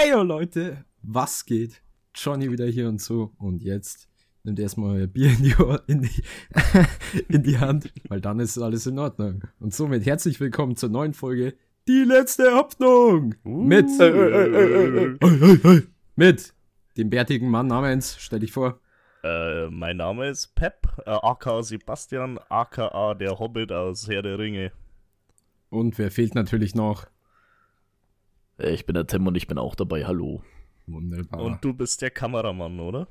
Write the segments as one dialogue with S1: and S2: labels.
S1: Ey, yo Leute, was geht? Johnny wieder hier und so. Und jetzt nimmt erstmal euer Bier in die, in, die, in die Hand, weil dann ist alles in Ordnung. Und somit herzlich willkommen zur neuen Folge Die letzte Hoffnung uh. mit, äh, äh, äh, mit dem bärtigen Mann namens, stell dich vor.
S2: Äh, mein Name ist Pep, äh, aka Sebastian, aka der Hobbit aus Herr der Ringe.
S1: Und wer fehlt natürlich noch?
S3: Äh, ich bin der Tim und ich bin auch dabei. Hallo.
S2: Wunderbar. Und du bist der Kameramann, oder?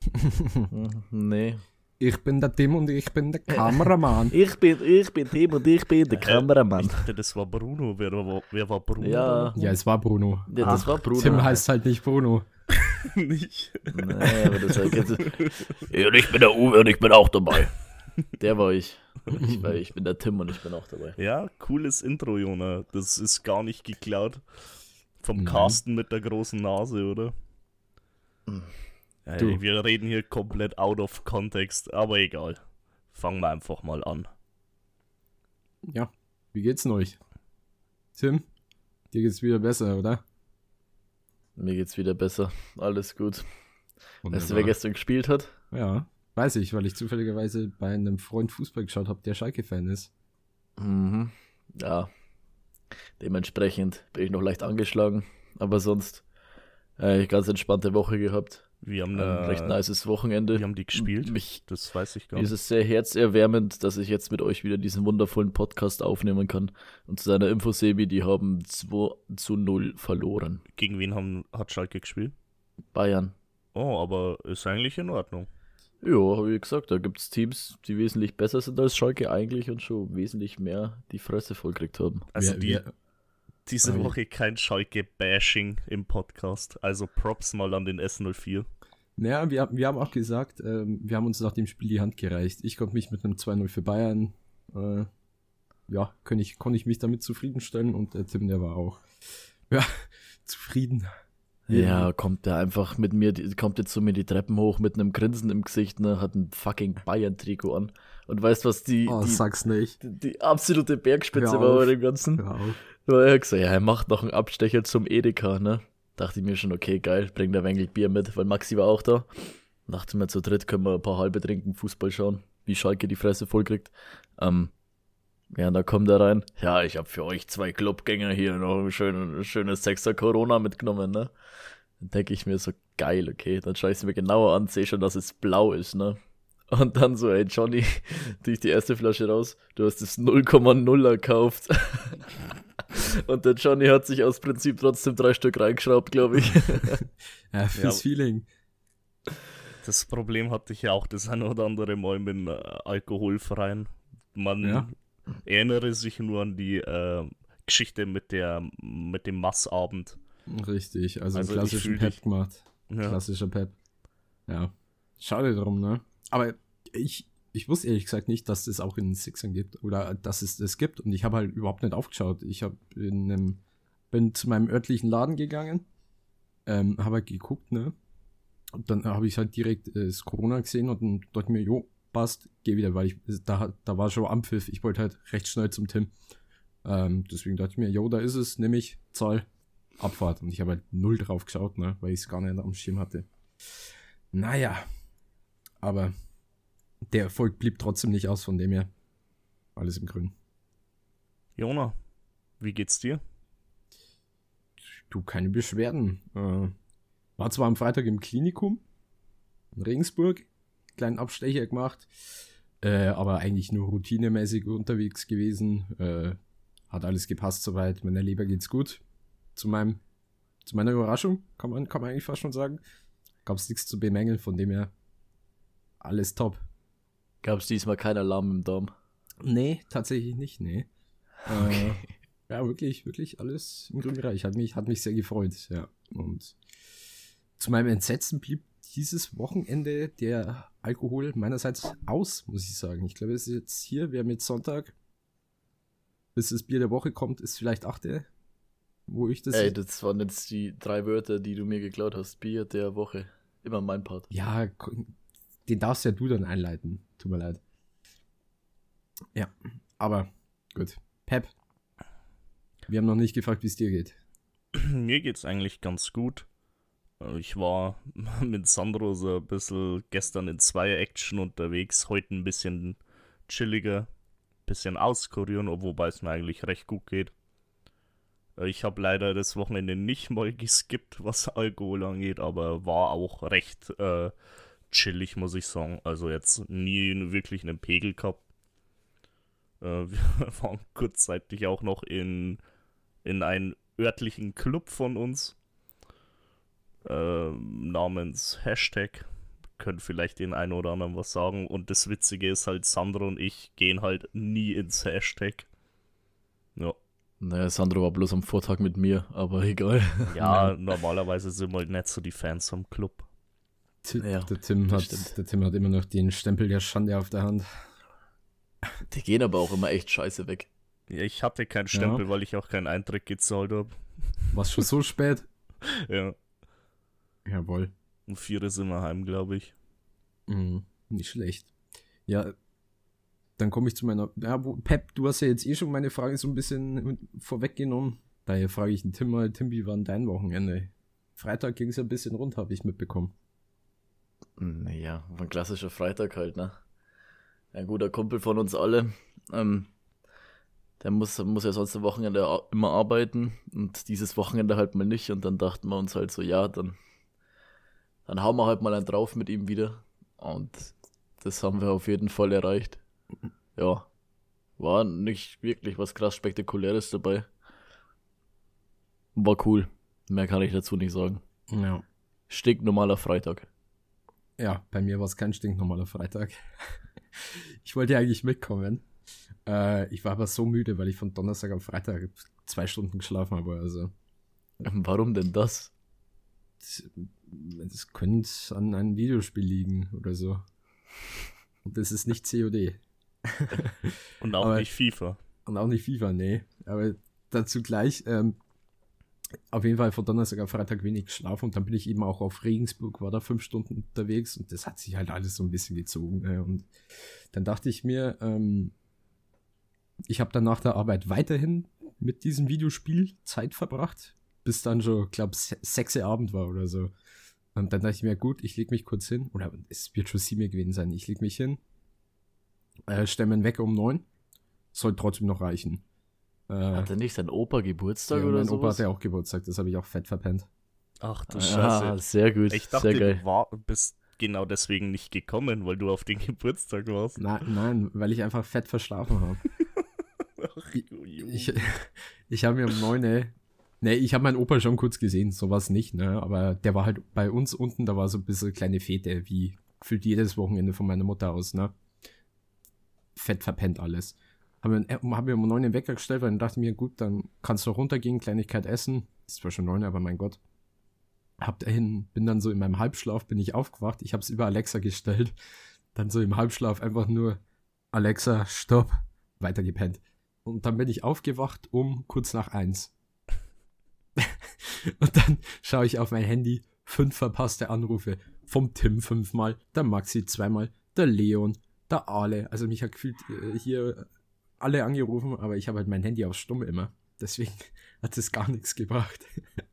S3: nee.
S1: Ich bin der Tim und ich bin der Kameramann.
S3: ich, bin, ich bin Tim und ich bin der äh, Kameramann. Ich
S2: dachte, das war Bruno. Wer war, wer war Bruno?
S1: Ja. ja, es war Bruno.
S3: Ja, das Ach, war Bruno.
S1: Tim heißt halt nicht Bruno.
S2: nicht.
S3: Nee, aber das halt jetzt... ja, und ich bin der Uwe und ich bin auch dabei. Der war ich. Ich, war, ich bin der Tim und ich bin auch dabei.
S2: Ja, cooles Intro, Jona. Das ist gar nicht geklaut. Vom Nein. Carsten mit der großen Nase, oder? Ja, wir reden hier komplett out of context, aber egal. Fangen wir einfach mal an.
S1: Ja, wie geht's denn euch? Tim, dir geht's wieder besser, oder?
S3: Mir geht's wieder besser. Alles gut. Wunderbar. Weißt du, wer gestern gespielt hat?
S1: Ja, weiß ich, weil ich zufälligerweise bei einem Freund Fußball geschaut habe, der Schalke-Fan ist.
S3: Mhm. Ja, Dementsprechend bin ich noch leicht angeschlagen, aber sonst äh, ganz entspannte Woche gehabt.
S2: Wir haben
S3: ein recht nices Wochenende.
S2: Wir haben die gespielt. Mich,
S3: das weiß ich gar nicht. Es ist sehr herzerwärmend, dass ich jetzt mit euch wieder diesen wundervollen Podcast aufnehmen kann. Und zu seiner Info, Sebi, die haben 2 zu 0 verloren.
S2: Gegen wen haben, hat Schalke gespielt?
S3: Bayern.
S2: Oh, aber ist eigentlich in Ordnung.
S3: Ja, wie gesagt, da gibt es Teams, die wesentlich besser sind als Schalke eigentlich und schon wesentlich mehr die Fresse vollkriegt haben.
S2: Also die, diese Woche kein Schalke-Bashing im Podcast. Also Props mal an den S04.
S1: Naja, wir, wir haben auch gesagt, ähm, wir haben uns nach dem Spiel die Hand gereicht. Ich konnte mich mit einem 2-0 für Bayern, äh, ja, konnte ich, konnte ich mich damit zufriedenstellen und der Tim, der war auch, ja, zufrieden.
S3: Ja, kommt der einfach mit mir, kommt jetzt so mir die Treppen hoch mit einem Grinsen im Gesicht, ne, hat ein fucking Bayern-Trikot an. Und weißt was die,
S1: oh,
S3: die,
S1: sag's nicht.
S3: Die, die absolute Bergspitze war bei dem Ganzen. Weil er gesagt, ja, er macht noch einen Abstecher zum Edeka, ne? Dachte ich mir schon, okay, geil, bringt der Wengel Bier mit, weil Maxi war auch da. Dachte mir, zu dritt können wir ein paar halbe trinken, Fußball schauen, wie Schalke die Fresse voll kriegt. Ähm, ja, und da kommt er rein. Ja, ich habe für euch zwei Clubgänger hier noch ein schönes, schönes Sechser Corona mitgenommen, ne? Dann denke ich mir so, geil, okay. Dann schaue ich es mir genauer an, sehe schon, dass es blau ist, ne? Und dann so, ey, Johnny, durch die erste Flasche raus, du hast das 0,0 erkauft. Und der Johnny hat sich aus Prinzip trotzdem drei Stück reingeschraubt, glaube ich.
S1: ja, fürs ja. Feeling.
S2: Das Problem hatte ich ja auch das eine oder andere Mal mit dem äh, alkoholfreien. Man ja. Erinnere sich nur an die äh, Geschichte mit, der, mit dem Massabend.
S1: Richtig, also, also klassischen Pep gemacht. Ja. Klassischer Pep. Ja. Schade drum, ne? Aber ich, ich wusste ehrlich gesagt nicht, dass es auch in Sixern gibt oder dass es das gibt und ich habe halt überhaupt nicht aufgeschaut. Ich habe in einem, bin zu meinem örtlichen Laden gegangen, ähm, habe halt geguckt, ne? Und dann habe ich halt direkt äh, das Corona gesehen und dann dachte mir, jo, passt, geh wieder, weil ich, da, da war schon Ampfiff, ich wollte halt recht schnell zum Tim. Ähm, deswegen dachte ich mir, jo, da ist es, nämlich Zahl, Abfahrt. Und ich habe halt null drauf geschaut, ne, weil ich es gar nicht am Schirm hatte. Naja, aber der Erfolg blieb trotzdem nicht aus, von dem her alles im Grün.
S2: Jona, wie geht's dir?
S1: Du, keine Beschwerden. Äh, war zwar am Freitag im Klinikum in Regensburg, kleinen Abstecher gemacht, äh, aber eigentlich nur routinemäßig unterwegs gewesen. Äh, hat alles gepasst soweit. Meiner Leber geht's gut. Zu meinem, zu meiner Überraschung, kann man, kann man eigentlich fast schon sagen. Gab es nichts zu bemängeln, von dem her alles top.
S3: Gab es diesmal keinen Alarm im Dom?
S1: Nee, tatsächlich nicht, nee. Okay. Äh, ja, wirklich, wirklich alles im grünen Bereich. Hat mich, hat mich sehr gefreut, ja. Und zu meinem Entsetzen blieb dieses Wochenende der Alkohol meinerseits aus, muss ich sagen. Ich glaube, es ist jetzt hier, wir haben jetzt Sonntag, bis das Bier der Woche kommt, ist vielleicht achte, wo ich das.
S3: Ey, das waren jetzt die drei Wörter, die du mir geklaut hast. Bier der Woche. Immer mein Part.
S1: Ja, den darfst ja du dann einleiten. Tut mir leid. Ja, aber gut. Pep, wir haben noch nicht gefragt, wie es dir geht.
S2: Mir geht's eigentlich ganz gut. Ich war mit Sandro so ein bisschen gestern in zwei Action unterwegs, heute ein bisschen chilliger, bisschen auskurieren, wobei es mir eigentlich recht gut geht. Äh, ich habe leider das Wochenende nicht mal geskippt, was Alkohol angeht, aber war auch recht äh, chillig, muss ich sagen. Also jetzt nie wirklich einen Pegel gehabt. Äh, wir waren kurzzeitig auch noch in, in einen örtlichen Club von uns äh, namens Hashtag. Können vielleicht den einen oder anderen was sagen. Und das Witzige ist halt, Sandro und ich gehen halt nie ins Hashtag.
S3: Ja. Naja, Sandro war bloß am Vortag mit mir, aber egal.
S2: Ja, normalerweise sind wir halt nicht so die Fans vom Club.
S1: ja, der, Tim hat, der Tim hat immer noch den Stempel der Schande auf der Hand.
S3: Die gehen aber auch immer echt scheiße weg.
S2: Ja, ich hatte keinen Stempel, ja. weil ich auch keinen Eintritt gezahlt habe.
S1: War schon so spät?
S2: ja.
S1: Jawohl.
S2: Um vier sind wir heim, glaube ich.
S1: Mhm, nicht schlecht. Ja, dann komme ich zu meiner. Ja, wo, Pep, du hast ja jetzt eh schon meine Frage so ein bisschen vorweggenommen. Daher frage ich den Tim mal: Tim, wie war denn dein Wochenende? Freitag ging es ja ein bisschen rund, habe ich mitbekommen.
S3: Naja, ein klassischer Freitag halt, ne? Ein guter Kumpel von uns alle. Ähm, der muss, muss ja sonst am Wochenende immer arbeiten und dieses Wochenende halt mal nicht. Und dann dachten wir uns halt so, ja, dann, dann hauen wir halt mal einen drauf mit ihm wieder. Und das haben wir auf jeden Fall erreicht. Ja, war nicht wirklich was krass Spektakuläres dabei. War cool. Mehr kann ich dazu nicht sagen.
S1: Ja.
S3: Stinknormaler Freitag.
S1: Ja, bei mir war es kein stinknormaler Freitag. ich wollte eigentlich mitkommen. Äh, ich war aber so müde, weil ich von Donnerstag auf Freitag zwei Stunden geschlafen habe. Also.
S3: Warum denn das?
S1: Das, das könnte an einem Videospiel liegen oder so. Und das ist nicht COD.
S2: und auch aber, nicht FIFA.
S1: Und auch nicht FIFA, nee. Aber dazu gleich, ähm, auf jeden Fall von Donnerstag auf Freitag wenig geschlafen und dann bin ich eben auch auf Regensburg, war da fünf Stunden unterwegs und das hat sich halt alles so ein bisschen gezogen. Äh, und dann dachte ich mir, ähm, ich habe dann nach der Arbeit weiterhin mit diesem Videospiel Zeit verbracht, bis dann schon, glaube sechs Abend war oder so. Und dann dachte ich mir, gut, ich lege mich kurz hin. Oder es wird schon 7 gewesen sein. Ich lege mich hin, äh, stelle mir einen Wecker um neun. Soll trotzdem noch reichen.
S3: Äh, hat er nicht sein Opa Geburtstag
S1: ja,
S3: oder
S1: so? Mein sowas? Opa hat ja auch Geburtstag, das habe ich auch fett verpennt.
S2: Ach du ah, Scheiße.
S3: Ah, sehr gut.
S2: Ich dachte,
S3: sehr geil.
S2: du war, bist genau deswegen nicht gekommen, weil du auf den Geburtstag warst.
S1: Na, nein, weil ich einfach fett verschlafen habe. Ach, ich, ich habe mir um 9 Nee, ich habe meinen Opa schon kurz gesehen, sowas nicht, ne? Aber der war halt bei uns unten, da war so ein bisschen kleine Fete, wie fühlt jedes Wochenende von meiner Mutter aus, ne? Fett verpennt alles. Haben wir, äh, haben wir um neun den Wecker gestellt, weil dann dachte ich mir, gut, dann kannst du runtergehen, Kleinigkeit essen. Ist zwar schon neun, aber mein Gott. Hab dahin, bin dann so in meinem Halbschlaf, bin ich aufgewacht, ich hab's über Alexa gestellt. Dann so im Halbschlaf einfach nur, Alexa, stopp, weitergepennt. Und dann bin ich aufgewacht um kurz nach eins. und dann schaue ich auf mein Handy, fünf verpasste Anrufe. Vom Tim fünfmal, der Maxi zweimal, der Leon, der Ale. Also mich hat gefühlt äh, hier alle angerufen, aber ich habe halt mein Handy auf Stumm immer. Deswegen hat es gar nichts gebracht.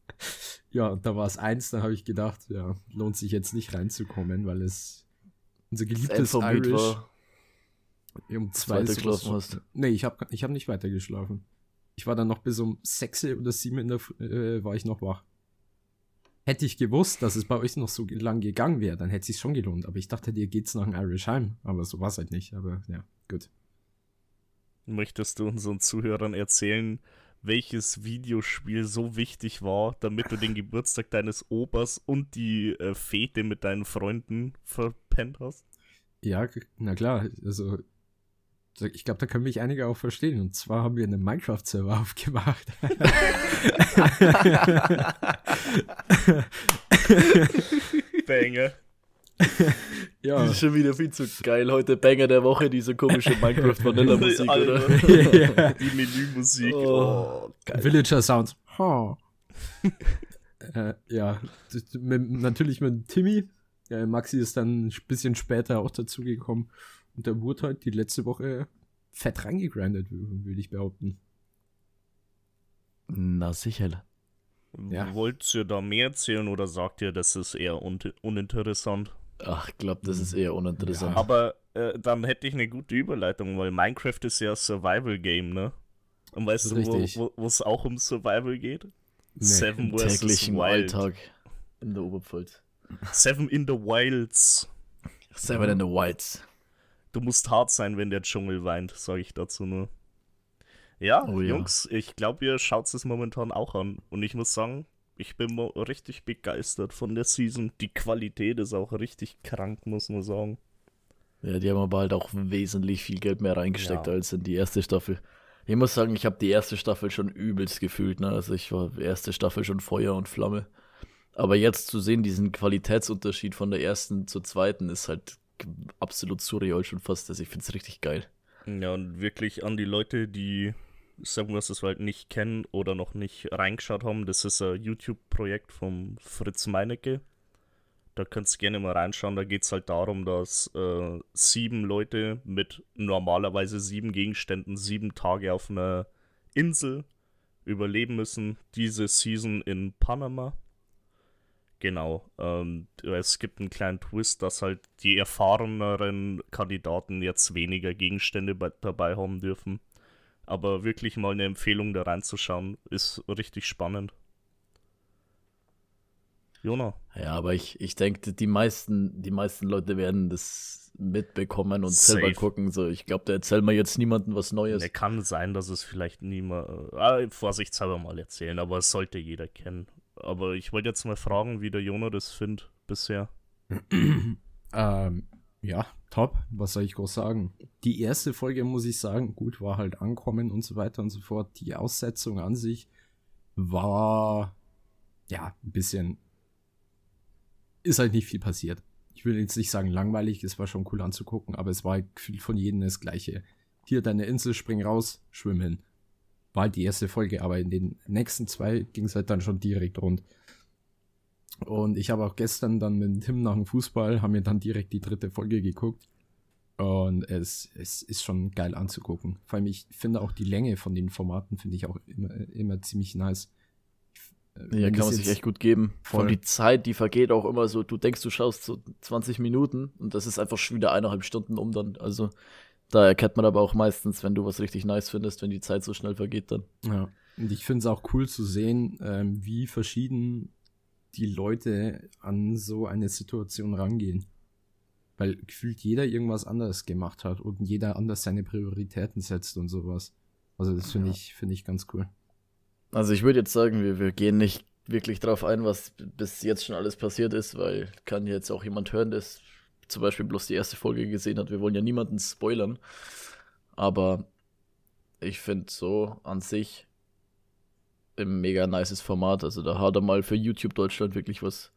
S1: ja, und da war es eins, da habe ich gedacht, ja, lohnt sich jetzt nicht reinzukommen, weil es unser geliebtes Irish war um zwei
S3: geschlafen hast.
S1: Nee, ich habe ich hab nicht weiter geschlafen. Ich war dann noch bis um sechs oder sieben in der äh, war ich noch wach. Hätte ich gewusst, dass es bei euch noch so lang gegangen wäre, dann hätte es sich schon gelohnt. Aber ich dachte, dir geht's nach dem Irish heim. Aber so war es halt nicht. Aber ja, gut.
S2: Möchtest du unseren Zuhörern erzählen, welches Videospiel so wichtig war, damit du den Geburtstag deines Opas und die äh, Fete mit deinen Freunden verpennt hast?
S1: Ja, na klar. Also ich glaube, da können mich einige auch verstehen. Und zwar haben wir einen Minecraft-Server aufgemacht.
S2: Banger.
S3: ja. Das ist schon wieder viel zu geil. Heute Banger der Woche, diese komische Minecraft-Vanilla-Musik, oder?
S2: ja. Die Menümusik. Oh,
S1: oh Villager Sounds. Oh. äh, ja, natürlich mit Timmy. Ja, Maxi ist dann ein bisschen später auch dazugekommen. Und der wurde halt die letzte Woche fett reingegrindet, würde ich behaupten.
S3: Na sicher.
S2: Ja. Wollt ihr da mehr erzählen oder sagt ihr, das ist eher un uninteressant?
S3: Ach, ich glaube, das ist eher uninteressant.
S2: Ja. Aber äh, dann hätte ich eine gute Überleitung, weil Minecraft ist ja ein Survival-Game, ne? Und weißt du, wo es auch um Survival geht?
S3: Nee. Seven Im täglichen Wild. Alltag in der Oberpfalz.
S2: Seven in the Wilds.
S3: Seven in the Wilds.
S2: Du musst hart sein, wenn der Dschungel weint, sage ich dazu nur. Ja, oh, ja. Jungs, ich glaube, ihr schaut es momentan auch an. Und ich muss sagen, ich bin richtig begeistert von der Season. Die Qualität ist auch richtig krank, muss man sagen.
S3: Ja, die haben aber halt auch wesentlich viel Geld mehr reingesteckt ja. als in die erste Staffel. Ich muss sagen, ich habe die erste Staffel schon übelst gefühlt. Ne? Also ich war erste Staffel schon Feuer und Flamme. Aber jetzt zu sehen, diesen Qualitätsunterschied von der ersten zur zweiten, ist halt absolut surreal schon fast. Also ich finde es richtig geil.
S2: Ja, und wirklich an die Leute, die es das halt nicht kennen oder noch nicht reingeschaut haben, das ist ein YouTube-Projekt vom Fritz Meinecke. Da könnt ihr gerne mal reinschauen. Da geht es halt darum, dass äh, sieben Leute mit normalerweise sieben Gegenständen sieben Tage auf einer Insel überleben müssen. Diese Season in Panama. Genau. Ähm, es gibt einen kleinen Twist, dass halt die erfahreneren Kandidaten jetzt weniger Gegenstände bei, dabei haben dürfen. Aber wirklich mal eine Empfehlung da reinzuschauen, ist richtig spannend.
S3: Jona. Ja, aber ich, ich denke, die meisten, die meisten Leute werden das mitbekommen und Safe. selber gucken. So, ich glaube, da erzählt man jetzt niemandem was Neues.
S2: Ne, kann sein, dass es vielleicht niemand, äh, vorsichtshalber mal erzählen, aber es sollte jeder kennen. Aber ich wollte jetzt mal fragen, wie der Jona das findet bisher.
S1: ähm, ja, top. Was soll ich groß sagen? Die erste Folge, muss ich sagen, gut, war halt ankommen und so weiter und so fort. Die Aussetzung an sich war, ja, ein bisschen, ist halt nicht viel passiert. Ich will jetzt nicht sagen langweilig, es war schon cool anzugucken, aber es war halt von jedem das Gleiche. Hier deine Insel, spring raus, schwimmen. War halt die erste Folge, aber in den nächsten zwei ging es halt dann schon direkt rund. Und ich habe auch gestern dann mit Tim nach dem Fußball, haben wir dann direkt die dritte Folge geguckt. Und es, es ist schon geil anzugucken. Vor allem, ich finde auch die Länge von den Formaten, finde ich auch immer, immer ziemlich nice.
S3: Äh, ja, kann man sich echt gut geben. Voll. Von die Zeit, die vergeht auch immer so, du denkst, du schaust so 20 Minuten und das ist einfach schon wieder eineinhalb Stunden um dann. Also da erkennt man aber auch meistens, wenn du was richtig nice findest, wenn die Zeit so schnell vergeht dann.
S1: Ja. Und ich finde es auch cool zu sehen, ähm, wie verschieden die Leute an so eine Situation rangehen. Weil gefühlt jeder irgendwas anderes gemacht hat und jeder anders seine Prioritäten setzt und sowas. Also das finde ja. ich, finde ich ganz cool.
S3: Also ich würde jetzt sagen, wir, wir gehen nicht wirklich drauf ein, was bis jetzt schon alles passiert ist, weil kann jetzt auch jemand hören, der zum Beispiel bloß die erste Folge gesehen hat. Wir wollen ja niemanden spoilern. Aber ich finde so an sich ein mega nices Format. Also da hat er mal für YouTube Deutschland wirklich was,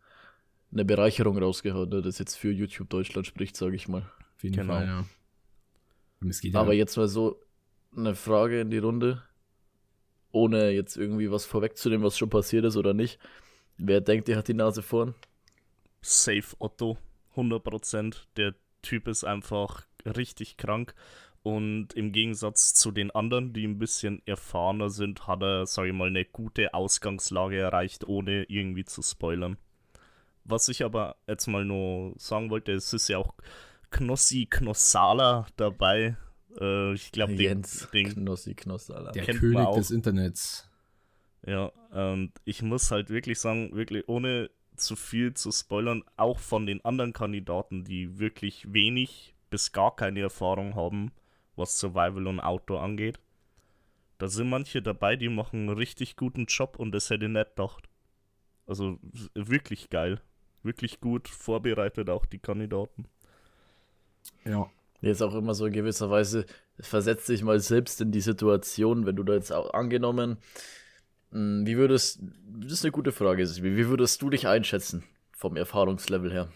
S3: eine Bereicherung rausgehauen, ne, das jetzt für YouTube Deutschland spricht, sage ich mal.
S1: Auf jeden genau. Fall, ja.
S3: Aber jetzt mal so eine Frage in die Runde, ohne jetzt irgendwie was vorwegzunehmen, was schon passiert ist oder nicht. Wer denkt, der hat die Nase vorn?
S2: Safe Otto, 100%. Der Typ ist einfach richtig krank. Und im Gegensatz zu den anderen, die ein bisschen erfahrener sind, hat er, sage ich mal, eine gute Ausgangslage erreicht, ohne irgendwie zu spoilern. Was ich aber jetzt mal nur sagen wollte, es ist ja auch Knossi Knossala dabei. Äh, ich glaube,
S3: den, den Knossi Knossala.
S1: Der König des Internets.
S2: Ja, und ich muss halt wirklich sagen, wirklich ohne zu viel zu spoilern, auch von den anderen Kandidaten, die wirklich wenig bis gar keine Erfahrung haben, was Survival und Outdoor angeht. Da sind manche dabei, die machen einen richtig guten Job und das hätte ich nicht gedacht. Also wirklich geil. Wirklich gut vorbereitet auch die Kandidaten.
S3: Ja. Jetzt auch immer so in gewisser Weise, versetzt dich mal selbst in die Situation, wenn du da jetzt auch angenommen, wie würdest, das ist eine gute Frage, wie würdest du dich einschätzen vom Erfahrungslevel her?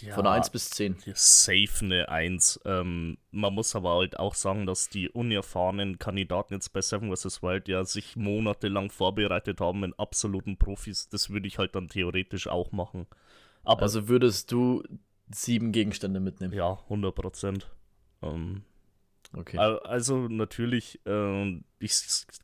S3: Ja, Von 1 bis 10.
S2: Safe eine 1. Ähm, man muss aber halt auch sagen, dass die unerfahrenen Kandidaten jetzt bei Seven vs. Wild ja sich monatelang vorbereitet haben in absoluten Profis. Das würde ich halt dann theoretisch auch machen.
S3: Aber also würdest du sieben Gegenstände mitnehmen?
S2: Ja, 100 Prozent. Ähm, okay. Also natürlich, äh, ich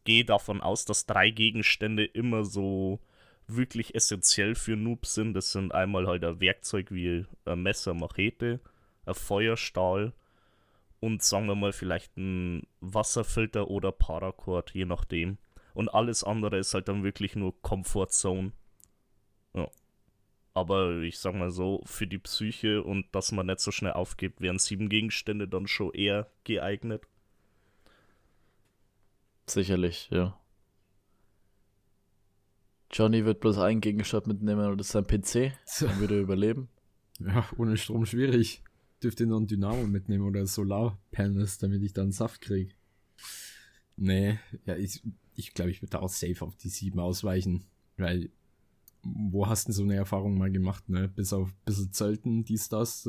S2: gehe davon aus, dass drei Gegenstände immer so wirklich essentiell für Noobs sind. Das sind einmal halt ein Werkzeug wie ein Messer, Machete, ein Feuerstahl und sagen wir mal vielleicht ein Wasserfilter oder Paracord, je nachdem. Und alles andere ist halt dann wirklich nur Comfort Zone. Ja. Aber ich sag mal so, für die Psyche und dass man nicht so schnell aufgibt, wären sieben Gegenstände dann schon eher geeignet.
S3: Sicherlich, ja. Johnny wird bloß einen Gegenstand mitnehmen und das ist sein PC. Dann würde er überleben.
S1: Ja, ohne Strom schwierig. Dürfte nur ein Dynamo mitnehmen oder Solarpanels, damit ich dann Saft kriege. Nee, ja, ich, ich glaube, ich würde auch safe auf die 7 ausweichen. Weil, wo hast du so eine Erfahrung mal gemacht, ne? Bis auf ein bisschen Zelten, dies, das.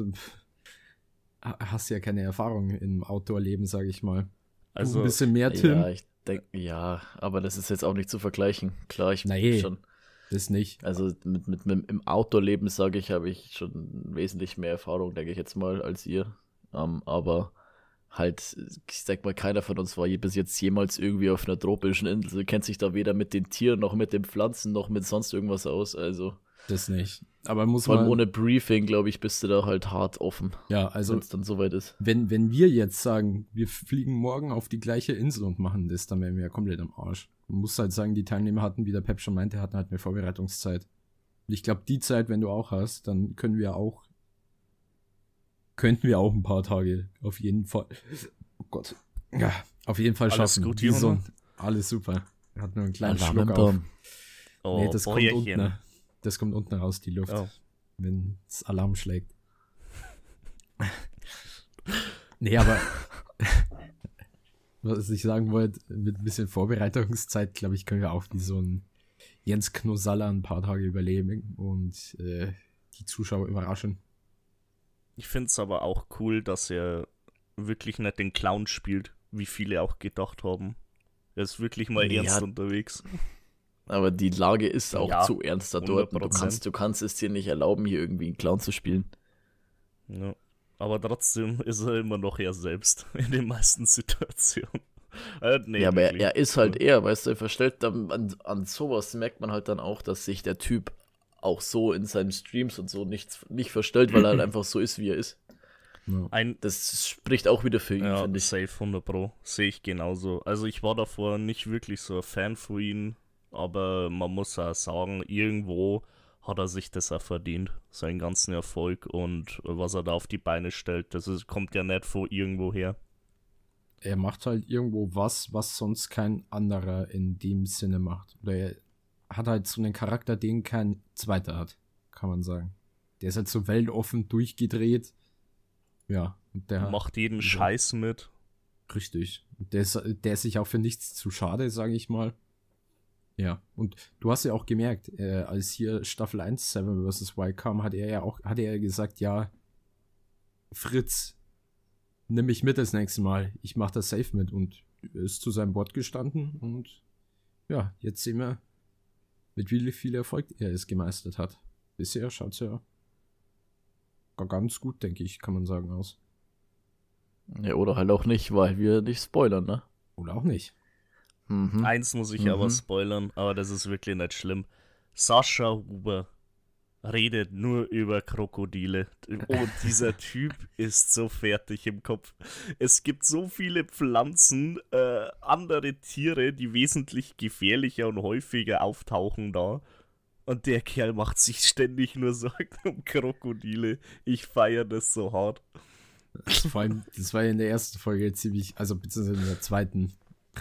S1: Hast ja keine Erfahrung im Outdoor-Leben, sage ich mal. Also, ein bisschen mehr, Tim.
S3: Ja, ich denk, ja, aber das ist jetzt auch nicht zu vergleichen. Klar, ich
S1: nee, schon. Das nicht.
S3: Also mit, mit, mit im Outdoor-Leben, sage ich, habe ich schon wesentlich mehr Erfahrung, denke ich jetzt mal, als ihr. Um, ähm, aber halt, ich sag mal, keiner von uns war bis jetzt jemals irgendwie auf einer tropischen Insel, kennt sich da weder mit den Tieren noch mit den Pflanzen noch mit sonst irgendwas aus. Also
S1: das nicht. Aber muss
S3: Vor allem man, ohne Briefing, glaube ich, bist du da halt hart offen.
S1: Ja, also. Wenn
S3: es dann soweit ist.
S1: Wenn, wenn wir jetzt sagen, wir fliegen morgen auf die gleiche Insel und machen das, dann wären wir ja komplett am Arsch. Man muss halt sagen, die Teilnehmer hatten, wie der Pep schon meinte, hatten halt mehr Vorbereitungszeit. Und ich glaube, die Zeit, wenn du auch hast, dann können wir auch, könnten wir auch ein paar Tage auf jeden Fall, oh Gott, ja, auf jeden Fall schaffen.
S2: Alles gut, Junge?
S1: Alles super. Hat nur einen kleinen Schluck auf. Oh, nee, das kommt unten. Das kommt unten raus, die Luft. Oh. Wenn das Alarm schlägt. nee, aber was ich sagen wollte, mit ein bisschen Vorbereitungszeit, glaube ich, können wir auch wie so ein Jens Knosaller ein paar Tage überleben und äh, die Zuschauer überraschen.
S2: Ich finde es aber auch cool, dass er wirklich nicht den Clown spielt, wie viele auch gedacht haben. Er ist wirklich mal ja, ernst unterwegs.
S3: Aber die Lage ist auch ja, zu ernst da dort. Du kannst, du kannst es dir nicht erlauben, hier irgendwie einen Clown zu spielen.
S2: Ja. Aber trotzdem ist er immer noch er selbst in den meisten Situationen.
S3: Äh, nee, ja, aber er, er, ist halt er, weißt du, er verstellt dann an, an sowas merkt man halt dann auch, dass sich der Typ auch so in seinen Streams und so nichts, nicht verstellt, weil er halt einfach so ist, wie er ist. Ein, das spricht auch wieder für ihn,
S2: ja, finde ich. Safe 100 Pro, sehe ich genauso. Also ich war davor nicht wirklich so ein Fan von ihm, aber man muss auch sagen, irgendwo hat er sich das auch verdient, seinen ganzen Erfolg und was er da auf die Beine stellt, das ist, kommt ja nicht von irgendwo her.
S1: Er macht halt irgendwo was, was sonst kein anderer in dem Sinne macht. Oder er hat halt so einen Charakter, den kein zweiter hat, kann man sagen. Der ist halt so weltoffen durchgedreht. Ja,
S2: und der macht jeden. Scheiß mit.
S1: Richtig. Der ist, der ist sich auch für nichts zu schade, sage ich mal. Ja, und du hast ja auch gemerkt, äh, als hier Staffel 1 Seven vs. Y kam, hat er ja auch, hat er gesagt, ja, Fritz, nimm mich mit das nächste Mal, ich mach das safe mit und ist zu seinem Wort gestanden und ja, jetzt sehen wir, mit wie viel Erfolg er es gemeistert hat. Bisher schaut's ja gar ganz gut, denke ich, kann man sagen, aus.
S3: Ja, oder halt auch nicht, weil wir nicht spoilern, ne?
S1: Oder auch nicht.
S2: Mhm. Eins muss ich mhm. aber spoilern, aber das ist wirklich nicht schlimm. Sascha Huber redet nur über Krokodile. Und dieser Typ ist so fertig im Kopf. Es gibt so viele Pflanzen, äh, andere Tiere, die wesentlich gefährlicher und häufiger auftauchen da. Und der Kerl macht sich ständig nur Sorgen um Krokodile. Ich feiere das so hart.
S1: Vor allem, das war ja in der ersten Folge ziemlich, also beziehungsweise in der zweiten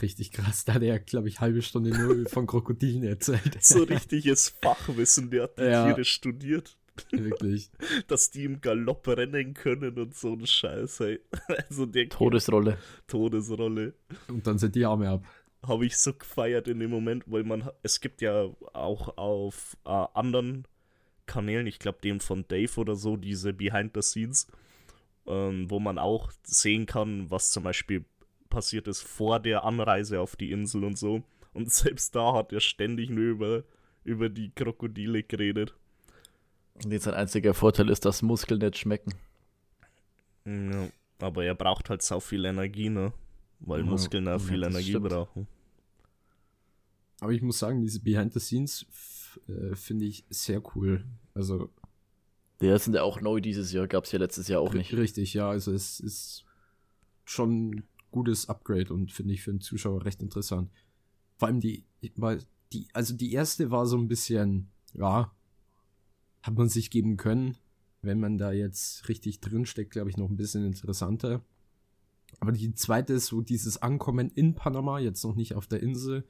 S1: richtig krass. Da hat er, glaube ich, halbe Stunde nur von Krokodilen erzählt.
S2: So richtiges Fachwissen, der hat die ja, Tiere studiert.
S1: Wirklich.
S2: Dass die im Galopp rennen können und so ein Scheiß, ey.
S3: Also der Todesrolle.
S2: Todesrolle.
S1: Und dann sind die Arme ab.
S2: Habe ich so gefeiert in dem Moment, weil man, es gibt ja auch auf äh, anderen Kanälen, ich glaube dem von Dave oder so, diese Behind the Scenes, ähm, wo man auch sehen kann, was zum Beispiel passiert ist vor der Anreise auf die Insel und so. Und selbst da hat er ständig nur über, über die Krokodile geredet.
S3: Und jetzt sein einziger Vorteil ist, dass Muskeln nicht schmecken.
S2: Ja, aber er braucht halt so viel Energie, ne? Weil ja, Muskeln auch viel Energie stimmt. brauchen.
S1: Aber ich muss sagen, diese Behind the Scenes äh, finde ich sehr cool. Also.
S3: Der sind ja auch neu dieses Jahr, gab es ja letztes Jahr auch nicht.
S1: Richtig, ja, also es ist schon gutes Upgrade und finde ich für den Zuschauer recht interessant. Vor allem die, die, also die erste war so ein bisschen, ja, hat man sich geben können. Wenn man da jetzt richtig drin steckt, glaube ich, noch ein bisschen interessanter. Aber die zweite ist so dieses Ankommen in Panama, jetzt noch nicht auf der Insel,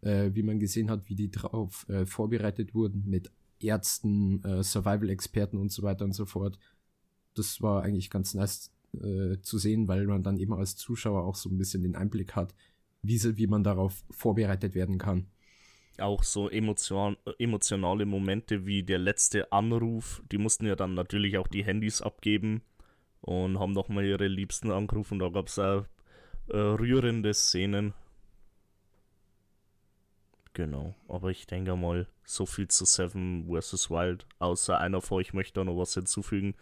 S1: äh, wie man gesehen hat, wie die drauf äh, vorbereitet wurden mit Ärzten, äh, Survival-Experten und so weiter und so fort. Das war eigentlich ganz nice äh, zu sehen, weil man dann eben als Zuschauer auch so ein bisschen den Einblick hat, wie, wie man darauf vorbereitet werden kann.
S2: Auch so emotion, emotionale Momente wie der letzte Anruf, die mussten ja dann natürlich auch die Handys abgeben und haben nochmal ihre Liebsten angerufen. Da gab es auch äh, rührende Szenen. Genau, aber ich denke mal, so viel zu Seven vs. Wild. Außer einer von euch möchte noch was hinzufügen.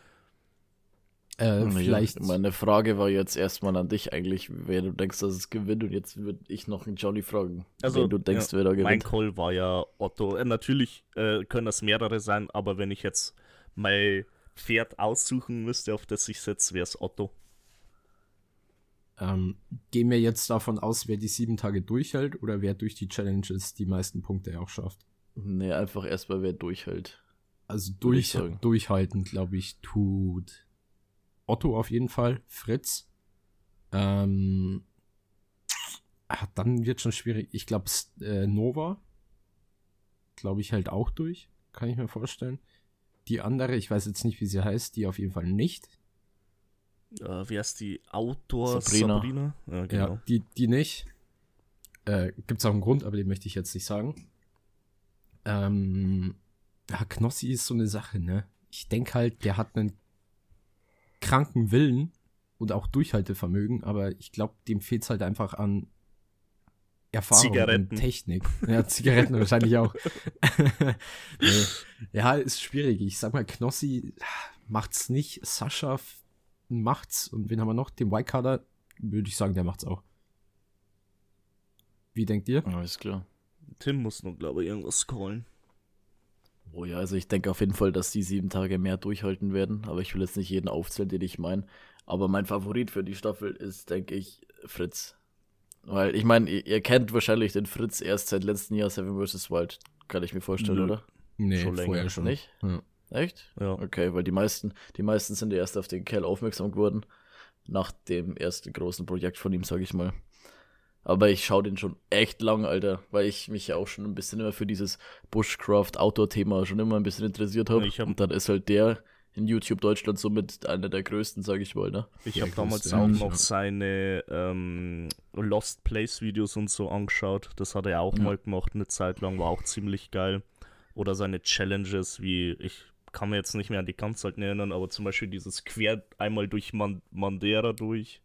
S3: Äh, vielleicht. Meine Frage war jetzt erstmal an dich eigentlich, wer du denkst, dass es gewinnt. Und jetzt würde ich noch einen Johnny fragen.
S2: Also, du denkst, ja, wer da gewinnt. Mein Call war ja Otto. Äh, natürlich äh, können das mehrere sein, aber wenn ich jetzt mein Pferd aussuchen müsste, auf das ich setze, wäre es Otto.
S1: Ähm, gehen wir jetzt davon aus, wer die sieben Tage durchhält oder wer durch die Challenges die meisten Punkte auch schafft?
S3: Nee, einfach erstmal wer durchhält.
S1: Also durch, durchhalten, glaube ich, tut Otto auf jeden Fall, Fritz. Ähm, ah, dann wird schon schwierig. Ich glaube, äh, Nova, glaube ich, halt auch durch. Kann ich mir vorstellen. Die andere, ich weiß jetzt nicht, wie sie heißt, die auf jeden Fall nicht.
S2: Äh, wie heißt die? Outdoor Sabrina. Sabrina?
S1: Ja, genau. ja, die, die nicht. Äh, Gibt es auch einen Grund, aber den möchte ich jetzt nicht sagen. Ähm, ja, Knossi ist so eine Sache, ne? Ich denke halt, der hat einen kranken Willen und auch Durchhaltevermögen, aber ich glaube, dem fehlt es halt einfach an Erfahrung Zigaretten. und Technik. Ja, Zigaretten wahrscheinlich auch. Ja, ist schwierig. Ich sag mal, Knossi macht's nicht. Sascha macht's. Und wen haben wir noch? Den White würde ich sagen, der macht's auch. Wie denkt ihr?
S3: Alles klar.
S2: Tim muss noch, glaube ich, irgendwas callen.
S3: Oh ja, also ich denke auf jeden Fall, dass die sieben Tage mehr durchhalten werden, aber ich will jetzt nicht jeden aufzählen, den ich meine. Aber mein Favorit für die Staffel ist, denke ich, Fritz. Weil ich meine, ihr, ihr, kennt wahrscheinlich den Fritz erst seit letztem Jahr Seven vs. Wild, kann ich mir vorstellen, Nö. oder?
S1: Nee, schon vorher schon.
S3: Nicht? Ja. Echt? Ja. Okay, weil die meisten, die meisten sind ja erst auf den Kerl aufmerksam geworden, nach dem ersten großen Projekt von ihm, sag ich mal. Aber ich schaue den schon echt lang, Alter, weil ich mich ja auch schon ein bisschen immer für dieses Bushcraft-Outdoor-Thema schon immer ein bisschen interessiert habe. Hab und dann ist halt der in YouTube Deutschland somit einer der größten, sage ich mal. Ne?
S2: Ich habe damals auch noch seine ähm, Lost Place Videos und so angeschaut. Das hat er auch ja. mal gemacht, eine Zeit lang, war auch ziemlich geil. Oder seine Challenges, wie ich kann mir jetzt nicht mehr an die ganz alten erinnern, aber zum Beispiel dieses Quer einmal durch Man Mandera durch.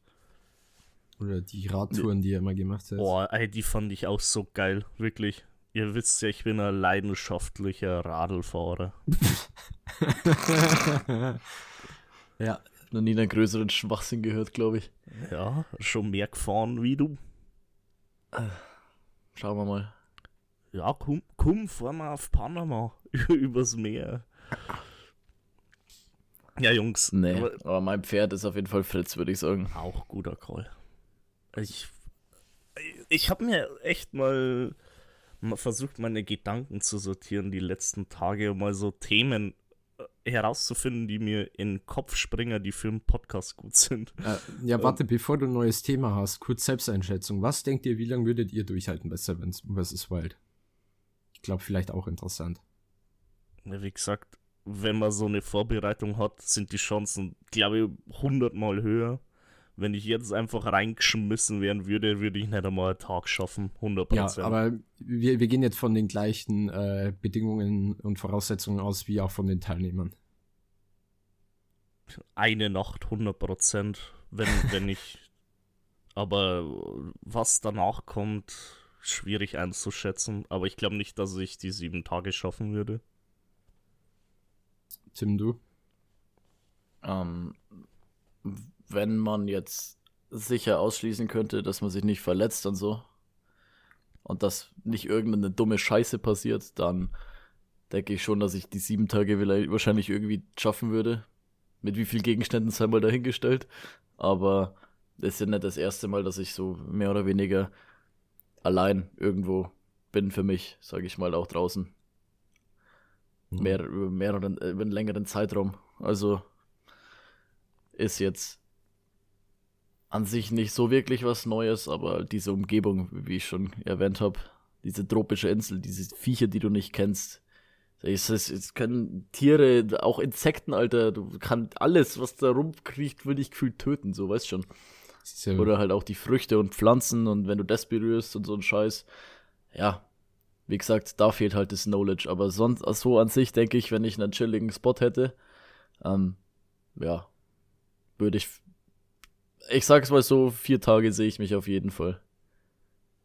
S1: Oder die Radtouren, die er immer gemacht hat.
S2: Boah, ey, die fand ich auch so geil, wirklich. Ihr wisst ja, ich bin ein leidenschaftlicher Radlfahrer.
S3: ja. Noch nie einen größeren Schwachsinn gehört, glaube ich.
S2: Ja, schon mehr gefahren wie du.
S3: Schauen wir mal.
S2: Ja, komm, komm, fahren wir auf Panama übers Meer. Ja, Jungs.
S3: Nee, aber, aber, mein Pferd ist auf jeden Fall Fritz, würde ich sagen.
S2: Auch guter Call. Ich, ich habe mir echt mal, mal versucht, meine Gedanken zu sortieren die letzten Tage, um mal so Themen äh, herauszufinden, die mir in den Kopf springen, die für einen Podcast gut sind.
S1: Äh, ja, warte, ähm, bevor du ein neues Thema hast, kurz Selbsteinschätzung. Was denkt ihr, wie lange würdet ihr durchhalten bei Sevens vs. Wild? Ich glaube, vielleicht auch interessant.
S2: Wie gesagt, wenn man so eine Vorbereitung hat, sind die Chancen, glaube ich, hundertmal höher wenn ich jetzt einfach reingeschmissen werden würde, würde ich nicht einmal einen Tag schaffen, 100%.
S1: Ja, aber wir, wir gehen jetzt von den gleichen äh, Bedingungen und Voraussetzungen aus, wie auch von den Teilnehmern.
S2: Eine Nacht, 100%, wenn, wenn ich. Aber was danach kommt, schwierig einzuschätzen. Aber ich glaube nicht, dass ich die sieben Tage schaffen würde.
S1: Tim, du?
S3: Ähm, wenn man jetzt sicher ausschließen könnte, dass man sich nicht verletzt und so und dass nicht irgendeine dumme Scheiße passiert, dann denke ich schon, dass ich die sieben Tage wahrscheinlich irgendwie schaffen würde. Mit wie vielen Gegenständen sei mal dahingestellt. Aber das ist ja nicht das erste Mal, dass ich so mehr oder weniger allein irgendwo bin für mich, sage ich mal, auch draußen. Mhm. Mehr, über mehreren, über einen längeren Zeitraum. Also ist jetzt an sich nicht so wirklich was Neues, aber diese Umgebung, wie ich schon erwähnt habe, diese tropische Insel, diese Viecher, die du nicht kennst. Es, es, es können Tiere, auch Insekten, Alter, du kannst alles, was da rumkriecht, würde ich gefühlt töten, so weißt schon. Ja Oder halt auch die Früchte und Pflanzen und wenn du das berührst und so ein Scheiß. Ja, wie gesagt, da fehlt halt das Knowledge. Aber sonst, so an sich denke ich, wenn ich einen chilligen Spot hätte, ähm, ja, würde ich ich sag's mal so, vier Tage sehe ich mich auf jeden Fall.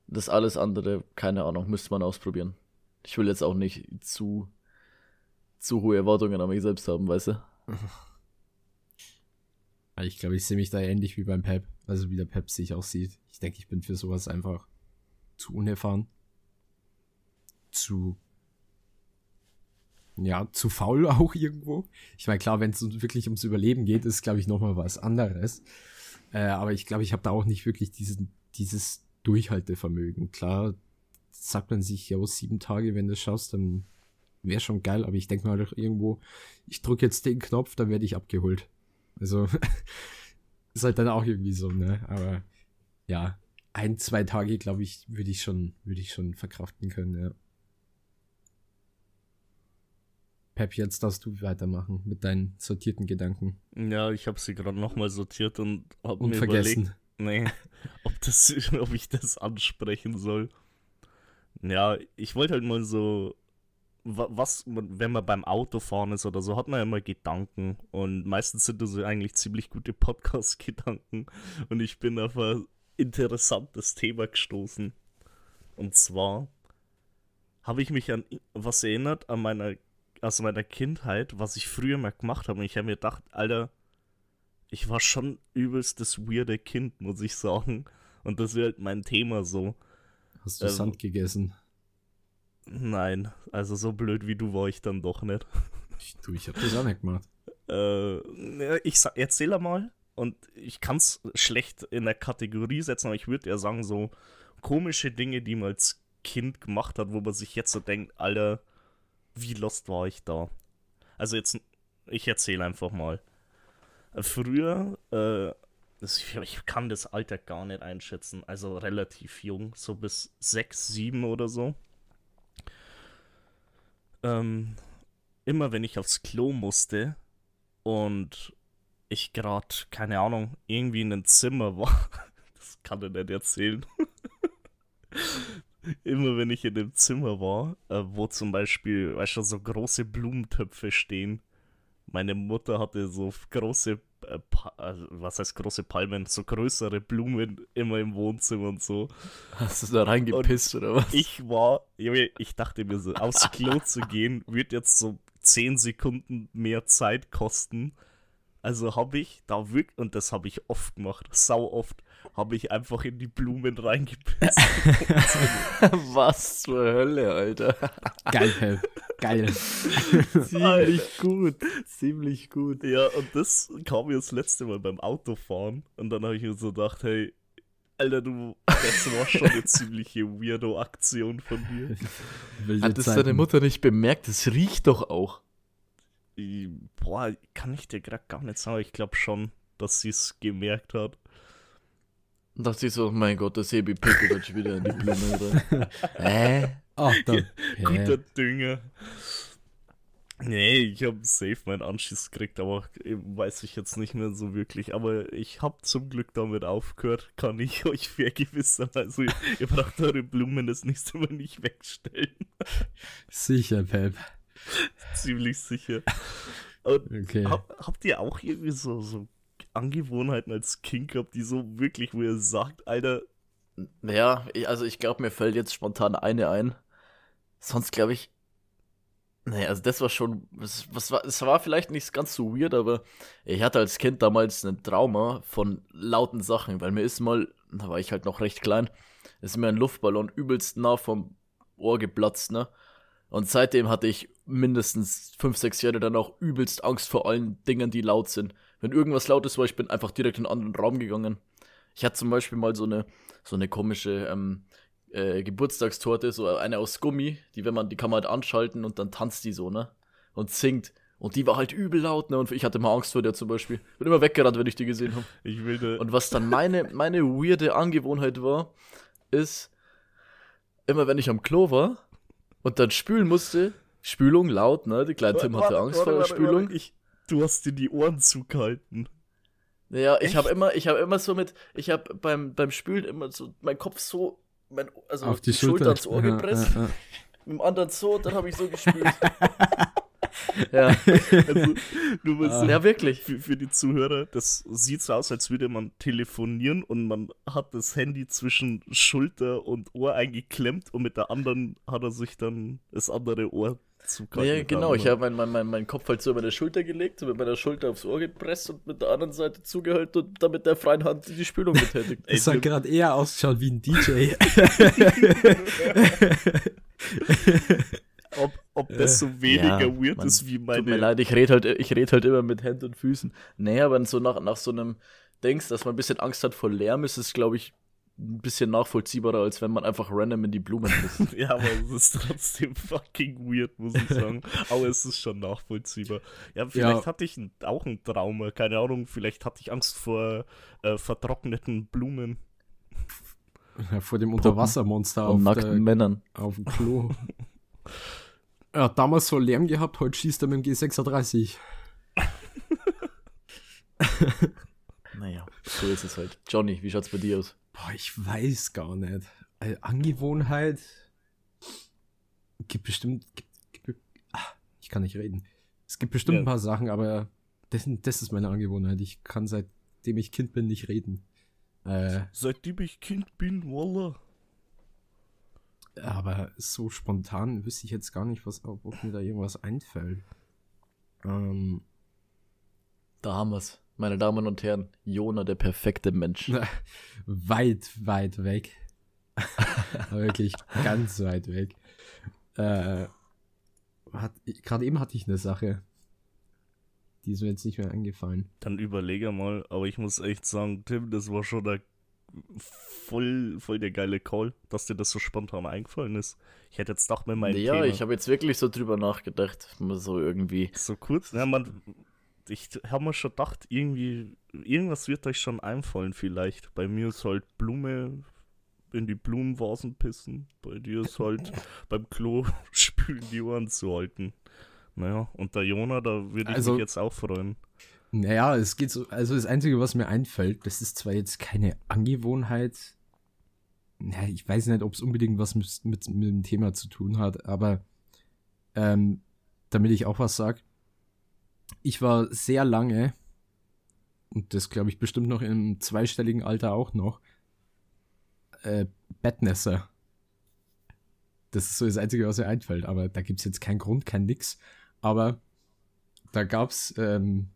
S3: Das alles andere, keine Ahnung, müsste man ausprobieren. Ich will jetzt auch nicht zu, zu hohe Erwartungen an mich selbst haben, weißt du?
S1: Ich glaube, ich sehe mich da ähnlich wie beim Pep, also wie der Pep sich auch sieht. Ich denke, ich bin für sowas einfach zu unerfahren. Zu ja, zu faul auch irgendwo. Ich meine, klar, wenn es wirklich ums Überleben geht, ist, glaube ich, nochmal was anderes. Äh, aber ich glaube, ich habe da auch nicht wirklich diesen, dieses Durchhaltevermögen. Klar, sagt man sich, ja, sieben Tage, wenn du es schaffst, dann wäre schon geil, aber ich denke mal doch irgendwo, ich drücke jetzt den Knopf, dann werde ich abgeholt. Also ist halt dann auch irgendwie so, ne? Aber ja, ein, zwei Tage, glaube ich, würde ich schon, würde ich schon verkraften können, ja. Pep, jetzt darfst du weitermachen mit deinen sortierten Gedanken.
S2: Ja, ich habe sie gerade nochmal sortiert und habe mir
S1: vergessen.
S2: überlegt, nee, ob, das, ob ich das ansprechen soll. Ja, ich wollte halt mal so, was, wenn man beim Autofahren ist oder so, hat man ja immer Gedanken und meistens sind das eigentlich ziemlich gute Podcast-Gedanken und ich bin auf ein interessantes Thema gestoßen. Und zwar habe ich mich an was erinnert, an meiner aus meiner Kindheit, was ich früher mal gemacht habe. Und ich habe mir gedacht, Alter, ich war schon übelst das weirde Kind, muss ich sagen. Und das wäre halt mein Thema so.
S1: Hast du ähm, Sand gegessen?
S2: Nein, also so blöd wie du war ich dann doch nicht.
S1: Ich, du, ich hab das auch nicht gemacht.
S2: Äh, ich erzähle mal und ich kann es schlecht in der Kategorie setzen, aber ich würde ja sagen, so komische Dinge, die man als Kind gemacht hat, wo man sich jetzt so denkt, Alter, wie lost war ich da? Also jetzt, ich erzähle einfach mal. Früher, äh, ich kann das Alter gar nicht einschätzen, also relativ jung, so bis 6, 7 oder so. Ähm, immer wenn ich aufs Klo musste und ich gerade, keine Ahnung, irgendwie in einem Zimmer war, das kann er nicht erzählen immer wenn ich in dem Zimmer war, äh, wo zum Beispiel, weißt du, so große Blumentöpfe stehen. Meine Mutter hatte so große, äh, also, was heißt große Palmen, so größere Blumen immer im Wohnzimmer und so.
S3: Hast du da reingepisst und oder was?
S2: Ich war, ich dachte mir so, aufs Klo zu gehen, wird jetzt so 10 Sekunden mehr Zeit kosten. Also habe ich da wirklich, und das habe ich oft gemacht, sau oft, habe ich einfach in die Blumen reingepisst.
S3: Was zur Hölle, Alter.
S1: Geil. Geil.
S3: Ziemlich gut. Ziemlich gut.
S2: Ja, und das kam mir das letzte Mal beim Autofahren. Und dann habe ich mir so gedacht, hey, Alter, du, das war schon eine ziemliche Weirdo-Aktion von dir.
S3: Hat das deine Mutter nicht bemerkt? Es riecht doch auch.
S2: Boah, kann ich dir gerade gar nicht sagen. Ich glaube schon, dass sie es gemerkt hat.
S3: Und dachte ich so, mein Gott, der Sebi pickelt schon wieder in die Blume rein. Hä?
S2: Ach, dann. Guter Dünger. Nee, ich habe safe meinen Anschiss gekriegt, aber weiß ich jetzt nicht mehr so wirklich. Aber ich habe zum Glück damit aufgehört, kann ich euch vergewissern. Also ihr, ihr braucht eure Blumen das nächste Mal nicht wegstellen.
S1: Sicher, Pep.
S2: Ziemlich sicher. Und okay. hab, habt ihr auch irgendwie so, so Angewohnheiten als Kind gehabt, die so wirklich, wo ihr sagt, Alter.
S3: Naja, also ich glaube, mir fällt jetzt spontan eine ein. Sonst glaube ich. Nee, also das war schon. Was, was war, es war vielleicht nicht ganz so weird, aber ich hatte als Kind damals ein Trauma von lauten Sachen, weil mir ist mal, da war ich halt noch recht klein, ist mir ein Luftballon übelst nah vom Ohr geplatzt, ne? Und seitdem hatte ich mindestens fünf, sechs Jahre dann auch übelst Angst vor allen Dingen, die laut sind. Wenn irgendwas laut ist, war ich bin einfach direkt in einen anderen Raum gegangen. Ich hatte zum Beispiel mal so eine, so eine komische ähm, äh, Geburtstagstorte, so eine aus Gummi, die, wenn man, die kann man halt anschalten und dann tanzt die so, ne? Und singt. Und die war halt übel laut, ne? Und ich hatte mal Angst vor der zum Beispiel. Bin immer weggerannt, wenn ich die gesehen habe.
S2: Ich will ne
S3: Und was dann meine, meine weirde Angewohnheit war, ist, immer wenn ich am Klo war und dann spülen musste, Spülung laut, ne? Die kleine Tim hatte Angst vor der Spülung.
S2: Ich, du hast dir die Ohren zugehalten.
S3: Ja, ich habe immer, ich habe immer so mit, ich habe beim, beim Spülen immer so meinen Kopf so, mein, also
S1: auf die, die Schulter,
S3: Schulter ans Ohr ja, gepresst, ja, ja. mit dem anderen so, dann habe ich so gespült. ja. Also,
S2: ah. ja, wirklich. Für, für, die Zuhörer, das sieht so aus, als würde man telefonieren und man hat das Handy zwischen Schulter und Ohr eingeklemmt und mit der anderen hat er sich dann das andere Ohr
S3: zugehalten. Ja, genau. Ich habe meinen mein, mein, mein Kopf halt so über meine Schulter gelegt, mit meiner Schulter aufs Ohr gepresst und mit der anderen Seite zugehalten und damit der freien Hand die Spülung betätigt.
S1: Das hat gerade eher ausgeschaut wie ein DJ.
S2: ob, ob das so weniger ja, weird ist wie meine.
S3: Tut mir leid, ich rede halt, red halt immer mit Händen und Füßen. Nee, aber so nach, nach so einem Dings, dass man ein bisschen Angst hat vor Lärm, ist es, glaube ich, ein bisschen nachvollziehbarer, als wenn man einfach random in die Blumen ist.
S2: ja, aber es ist trotzdem fucking weird, muss ich sagen. aber es ist schon nachvollziehbar. Ja, vielleicht ja. hatte ich auch ein Trauma, keine Ahnung, vielleicht hatte ich Angst vor äh, vertrockneten Blumen.
S1: Ja, vor dem Unterwassermonster
S3: auf, nackten Männern.
S1: auf dem Klo. er hat damals so Lärm gehabt, heute schießt er mit dem G36.
S3: naja, so ist es halt. Johnny, wie schaut's bei dir aus?
S1: Boah, ich weiß gar nicht. Also, Angewohnheit gibt bestimmt. Gibt, gibt, ach, ich kann nicht reden. Es gibt bestimmt ja. ein paar Sachen, aber das, das, ist meine Angewohnheit. Ich kann seitdem ich Kind bin nicht reden.
S2: Äh, seitdem ich Kind bin, Walla.
S1: Aber so spontan wüsste ich jetzt gar nicht, was, ob, ob mir da irgendwas einfällt. Ähm,
S3: da haben wir's. Meine Damen und Herren, Jona, der perfekte Mensch.
S1: weit, weit weg. Wirklich ganz weit weg. Äh, Gerade eben hatte ich eine Sache. Die ist mir jetzt nicht mehr eingefallen.
S2: Dann überlege mal, aber ich muss echt sagen, Tim, das war schon der voll, voll der geile Call, dass dir das so spontan eingefallen ist. Ich hätte jetzt doch mit meinem
S3: Ja, Thema. ich habe jetzt wirklich so drüber nachgedacht, so irgendwie.
S2: So kurz, ja, man, ich habe mir schon gedacht, irgendwie, irgendwas wird euch schon einfallen vielleicht. Bei mir ist halt Blume in die Blumenvasen pissen, bei dir ist halt beim Klo spülen die Ohren zu halten. Naja, und der Jona, da würde ich also, mich jetzt auch freuen.
S1: Naja, es geht so, also das Einzige, was mir einfällt, das ist zwar jetzt keine Angewohnheit, naja, ich weiß nicht, ob es unbedingt was mit, mit, mit, dem Thema zu tun hat, aber ähm, damit ich auch was sag, ich war sehr lange, und das glaube ich bestimmt noch im zweistelligen Alter auch noch, äh, Bettnässer. Das ist so das Einzige, was mir einfällt, aber da gibt es jetzt keinen Grund, kein Nix. Aber da gab's ähm,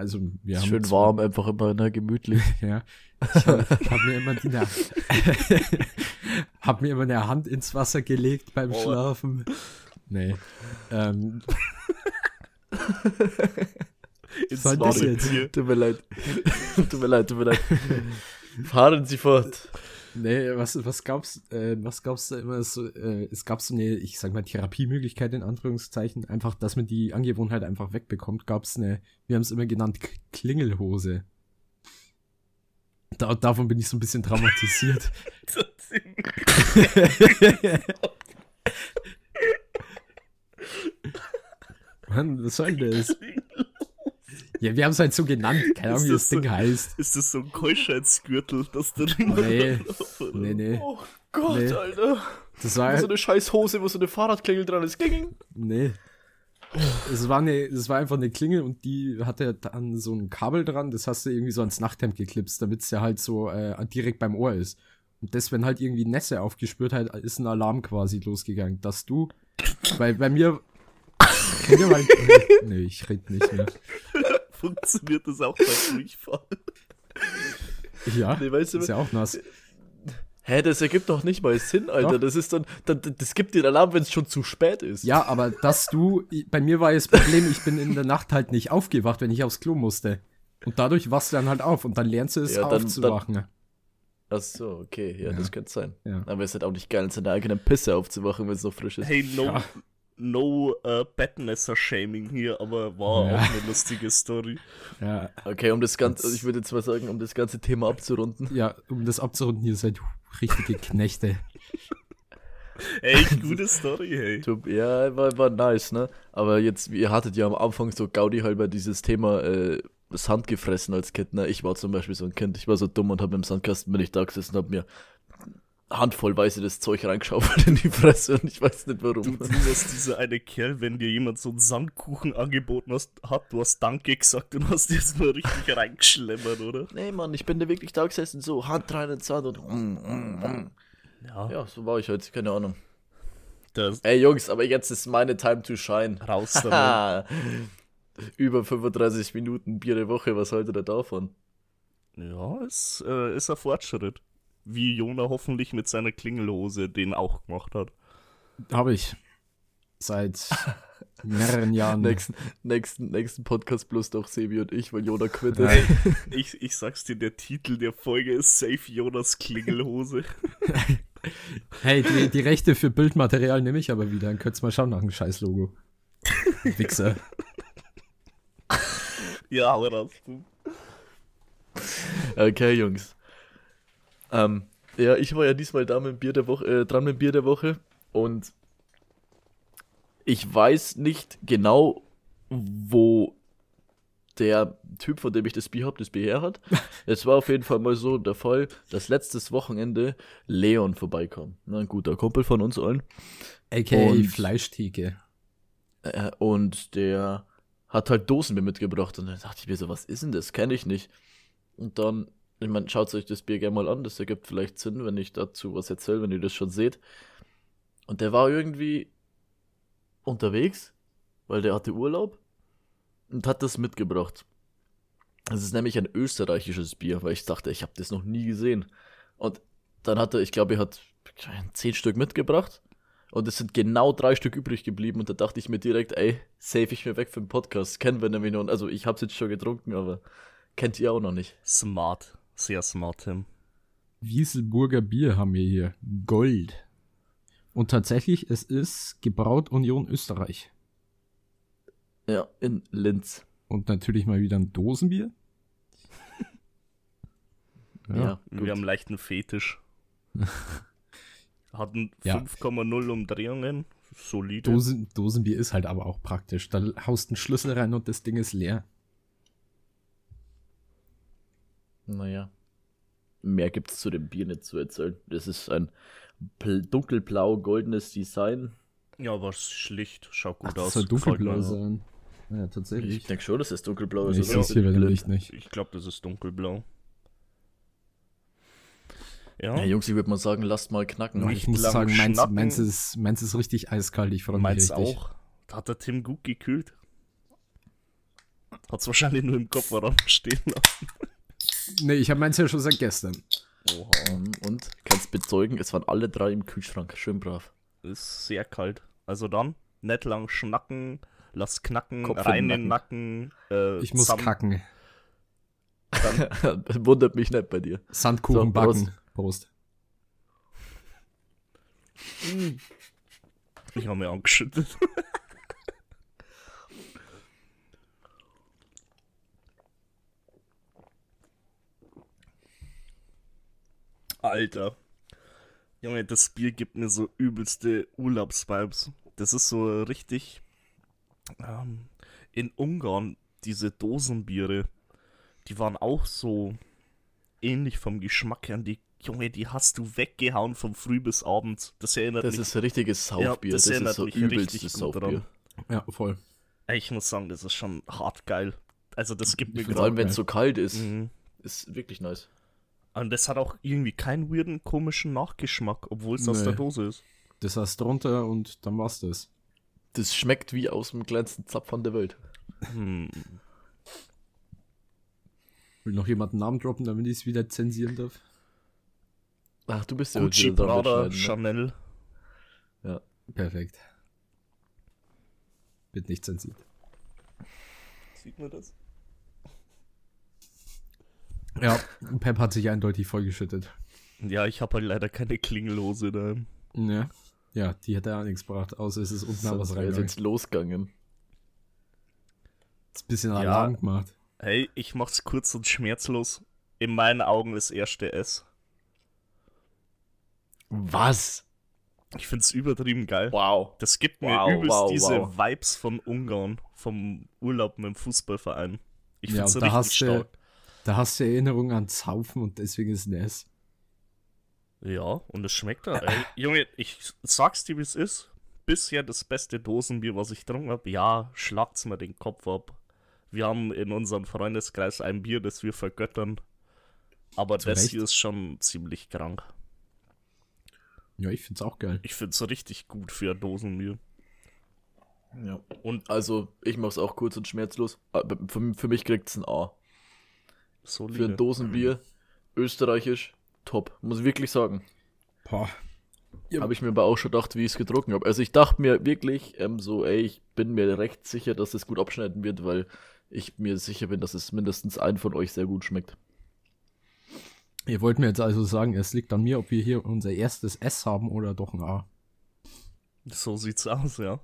S1: also wir
S3: haben schön warm, einfach immer ne, gemütlich.
S1: ja. Ich habe hab mir immer die hab mir immer eine Hand ins Wasser gelegt beim oh. Schlafen. Nee. Ähm.
S3: ins Was das jetzt? Tut mir leid. tut mir leid, tut mir leid. Fahren Sie fort.
S1: Nee, was, was gab's, äh, was gab's da immer so, äh, es gab so eine, ich sag mal, Therapiemöglichkeit in Anführungszeichen, einfach, dass man die Angewohnheit einfach wegbekommt, gab's eine, wir haben es immer genannt, Klingelhose. Da, davon bin ich so ein bisschen traumatisiert. Mann, was soll das? Ja, wir haben es halt so genannt. Keine Ahnung, wie das, das Ding so, heißt.
S2: Ist das so ein Keuschheitsgürtel, das da
S1: Nee. nee, nee.
S3: Oh Gott, nee. Alter.
S1: Das war
S3: so eine scheiß Hose, wo so eine Fahrradklingel dran ist. Kling.
S1: Nee. Es war, eine, es war einfach eine Klingel und die hatte dann so ein Kabel dran, das hast du irgendwie so ans Nachthemd geklipst, damit es ja halt so äh, direkt beim Ohr ist. Und das, wenn halt irgendwie Nässe aufgespürt hat, ist ein Alarm quasi losgegangen, dass du, weil bei mir, nee, ich red nicht mehr
S2: funktioniert das auch beim Durchfall.
S1: Ja, nee, weißt du, ist ja auch nass.
S3: Hä, das ergibt doch nicht mal Sinn, Alter. Doch. Das ist dann, dann, das gibt dir Alarm, wenn es schon zu spät ist.
S1: Ja, aber dass du, bei mir war das Problem, ich bin in der Nacht halt nicht aufgewacht, wenn ich aufs Klo musste. Und dadurch wachst du dann halt auf und dann lernst du es ja, dann, aufzuwachen. Dann,
S3: ach so, okay, ja, ja. das könnte sein. Ja. Aber es ist halt auch nicht geil, in seiner eigenen Pisse aufzuwachen, wenn es noch frisch ist.
S2: Hey, no, ja no uh, Bettnässer-Shaming hier, aber war ja. auch eine lustige Story.
S3: Ja. Okay, um das Ganze, ich würde jetzt mal sagen, um das ganze Thema abzurunden.
S1: Ja, um das abzurunden, ihr seid richtige Knechte.
S2: Ey, gute Story, hey.
S3: Ja, war, war nice, ne? Aber jetzt, ihr hattet ja am Anfang so Gaudi halber dieses Thema äh, Sand gefressen als Kind, ne? Ich war zum Beispiel so ein Kind, ich war so dumm und hab im Sandkasten bin ich da gesessen und hab mir handvollweise das Zeug reingeschaufelt in die Fresse und ich weiß nicht warum.
S2: Du, du warst dieser eine Kerl, wenn dir jemand so einen Sandkuchen angeboten hast, hat, du hast Danke gesagt und hast dir jetzt nur richtig reingeschlemmert, oder?
S3: Nee, Mann, ich bin da wirklich da gesessen, so Hand rein ins Sand und mm, mm, mm. Ja. ja, so war ich heute, keine Ahnung. Das Ey Jungs, aber jetzt ist meine Time to shine.
S2: Raus damit.
S3: Über 35 Minuten Bier der Woche, was haltet ihr davon?
S2: Ja, es äh, ist ein Fortschritt wie Jona hoffentlich mit seiner Klingelhose den auch gemacht hat.
S1: Habe ich. Seit mehreren Jahren.
S3: Nächsten, nächsten, nächsten Podcast plus doch Sebi und ich, weil Jona quittet.
S2: ich, ich sag's dir, der Titel der Folge ist Safe Jonas Klingelhose.
S1: hey, die, die Rechte für Bildmaterial nehme ich aber wieder. Dann könnt's mal schauen nach dem Scheiß-Logo. Wichser.
S2: ja, aber das.
S3: Okay, Jungs. Ähm, ja, ich war ja diesmal da mit Bier der Woche, äh, dran mit dem Bier der Woche und ich weiß nicht genau, wo der Typ, von dem ich das Bier habe, das Bier her hat. es war auf jeden Fall mal so der Fall, dass letztes Wochenende Leon vorbeikam. ein guter Kumpel von uns allen.
S1: A.k.a. Fleischtheke.
S3: Äh, und der hat halt Dosenbier mitgebracht und dann dachte ich mir so, was ist denn das? Kenne ich nicht. Und dann ich meine, schaut euch das Bier gerne mal an, das ergibt vielleicht Sinn, wenn ich dazu was erzähle, wenn ihr das schon seht. Und der war irgendwie unterwegs, weil der hatte Urlaub und hat das mitgebracht. Das ist nämlich ein österreichisches Bier, weil ich dachte, ich habe das noch nie gesehen. Und dann hat er, ich glaube, er hat zehn Stück mitgebracht und es sind genau drei Stück übrig geblieben und da dachte ich mir direkt, ey, save ich mir weg für den Podcast. Kennen wir nämlich noch, also ich hab's jetzt schon getrunken, aber kennt ihr auch noch nicht.
S2: Smart. Sehr smart, Tim.
S1: Wieselburger Bier haben wir hier. Gold. Und tatsächlich, es ist gebraut Union Österreich.
S3: Ja, in Linz.
S1: Und natürlich mal wieder ein Dosenbier.
S2: ja, ja wir haben leichten Fetisch. Hatten 5,0 ja. Umdrehungen. Solide.
S1: Dosen, Dosenbier ist halt aber auch praktisch. Da haust einen Schlüssel rein und das Ding ist leer.
S3: Naja. Mehr gibt es zu dem Bier nicht zu erzählen. Das ist ein dunkelblau-goldenes Design.
S2: Ja, aber schlicht. Schaut gut Ach, aus. Das
S1: soll dunkelblau sein. Ja, tatsächlich.
S3: Ich denke schon, dass es dunkelblau
S1: ist. Ich sehe es hier nicht.
S2: Ich glaube, das ist dunkelblau.
S3: Ja. ja, Jungs, ich würde mal sagen, lasst mal knacken.
S1: Ich muss sagen, meins, meins, ist, meins ist richtig eiskalt. Ich freue mich meins richtig. auch.
S2: Da hat der Tim gut gekühlt. Hat es wahrscheinlich nur im Kopfraum stehen lassen.
S1: Nee, ich habe meins ja schon seit gestern.
S3: Oha. Und kannst bezeugen, es waren alle drei im Kühlschrank. Schön brav.
S2: Ist sehr kalt. Also dann, nicht lang schnacken, lass knacken, Kopf rein in den Nacken.
S1: Äh, ich muss Sam kacken.
S3: Wundert mich nicht bei dir.
S1: Sandkuchen so, backen. Prost.
S2: Ich habe mir angeschüttet. Alter. Junge, das Bier gibt mir so übelste Urlaubsvibes. Das ist so richtig. Ähm, in Ungarn, diese Dosenbiere, die waren auch so ähnlich vom Geschmack her. Die, Junge, die hast du weggehauen von früh bis abends. Das erinnert
S3: das
S2: mich.
S3: Das ist ein richtiges Saufbier. Ja,
S2: das, das erinnert ist so mich richtig gut
S1: Saufbier. dran. Ja, voll.
S2: Ich muss sagen, das ist schon hart geil. Also, das gibt mir
S3: Vor allem, wenn es so kalt ist. Mhm. Ist wirklich nice.
S2: Und das hat auch irgendwie keinen weirden, komischen Nachgeschmack, obwohl es nee. aus der Dose ist.
S1: Das hast drunter und dann war's das.
S3: Das schmeckt wie aus dem kleinsten Zapfern der Welt. Hm.
S1: Will noch jemand einen Namen droppen, damit ich es wieder zensieren darf?
S3: Ach, du bist ja
S2: Gucci, Prada, ne? Chanel.
S1: Ja. Perfekt. Wird nicht zensiert.
S2: Sieht man das?
S1: Ja, Pep hat sich eindeutig vollgeschüttet.
S2: Ja, ich habe halt leider keine Klingellose da.
S1: Ja. Ja, die hätte auch nichts gebracht, außer es ist unten so, was rein.
S3: ist jetzt losgegangen.
S1: Ist ein bisschen Alarm ja. gemacht.
S2: Hey, ich mach's kurz und schmerzlos. In meinen Augen das erste S.
S3: Was?
S2: Ich find's übertrieben geil.
S3: Wow.
S2: Das gibt mir wow, übelst wow, diese wow. Vibes von Ungarn, vom Urlaub mit dem Fußballverein. Ich find's ja, richtig stark.
S1: Da hast du Erinnerungen an Zaufen und deswegen ist es S.
S2: Ja, und es schmeckt da. Ey, Junge, ich sag's dir, wie es ist. Bisher das beste Dosenbier, was ich getrunken habe. Ja, schlagt's mir den Kopf ab. Wir haben in unserem Freundeskreis ein Bier, das wir vergöttern. Aber Zu das Recht? hier ist schon ziemlich krank.
S1: Ja, ich find's auch geil.
S2: Ich find's richtig gut für ein Dosenbier.
S3: Ja. Und also, ich mach's auch kurz und schmerzlos. Für, für mich kriegt's ein A. Solide. Für ein Dosenbier, österreichisch, top. Muss ich wirklich sagen. Boah. Ja. Habe ich mir aber auch schon gedacht, wie ich es gedruckt habe. Also ich dachte mir wirklich ähm, so, ey, ich bin mir recht sicher, dass es gut abschneiden wird, weil ich mir sicher bin, dass es mindestens ein von euch sehr gut schmeckt.
S1: Ihr wollt mir jetzt also sagen, es liegt an mir, ob wir hier unser erstes S haben oder doch ein A.
S2: So sieht's aus, ja.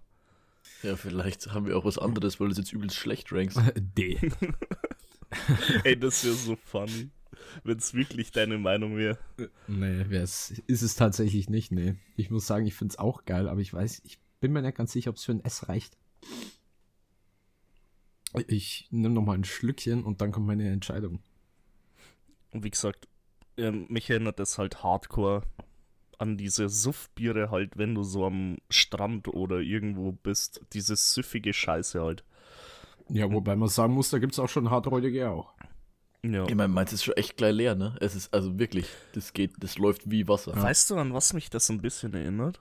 S3: Ja, vielleicht haben wir auch was anderes, weil du es jetzt übelst schlecht rankst.
S1: D.
S2: Ey, das wäre so funny, wenn es wirklich deine Meinung wäre.
S1: Nee, ist es tatsächlich nicht, nee. Ich muss sagen, ich finde es auch geil, aber ich weiß, ich bin mir nicht ganz sicher, ob es für ein S reicht. Ich nehme nochmal ein Schlückchen und dann kommt meine Entscheidung.
S2: Und wie gesagt, mich erinnert das halt hardcore an diese Suffbiere halt, wenn du so am Strand oder irgendwo bist. Diese süffige Scheiße halt.
S1: Ja, wobei man sagen muss, da gibt es auch schon harträudige auch.
S3: Ja. Ich meine, meins ist schon echt gleich leer, ne? Es ist also wirklich, das geht, das läuft wie Wasser.
S2: Weißt du, an was mich das ein bisschen erinnert?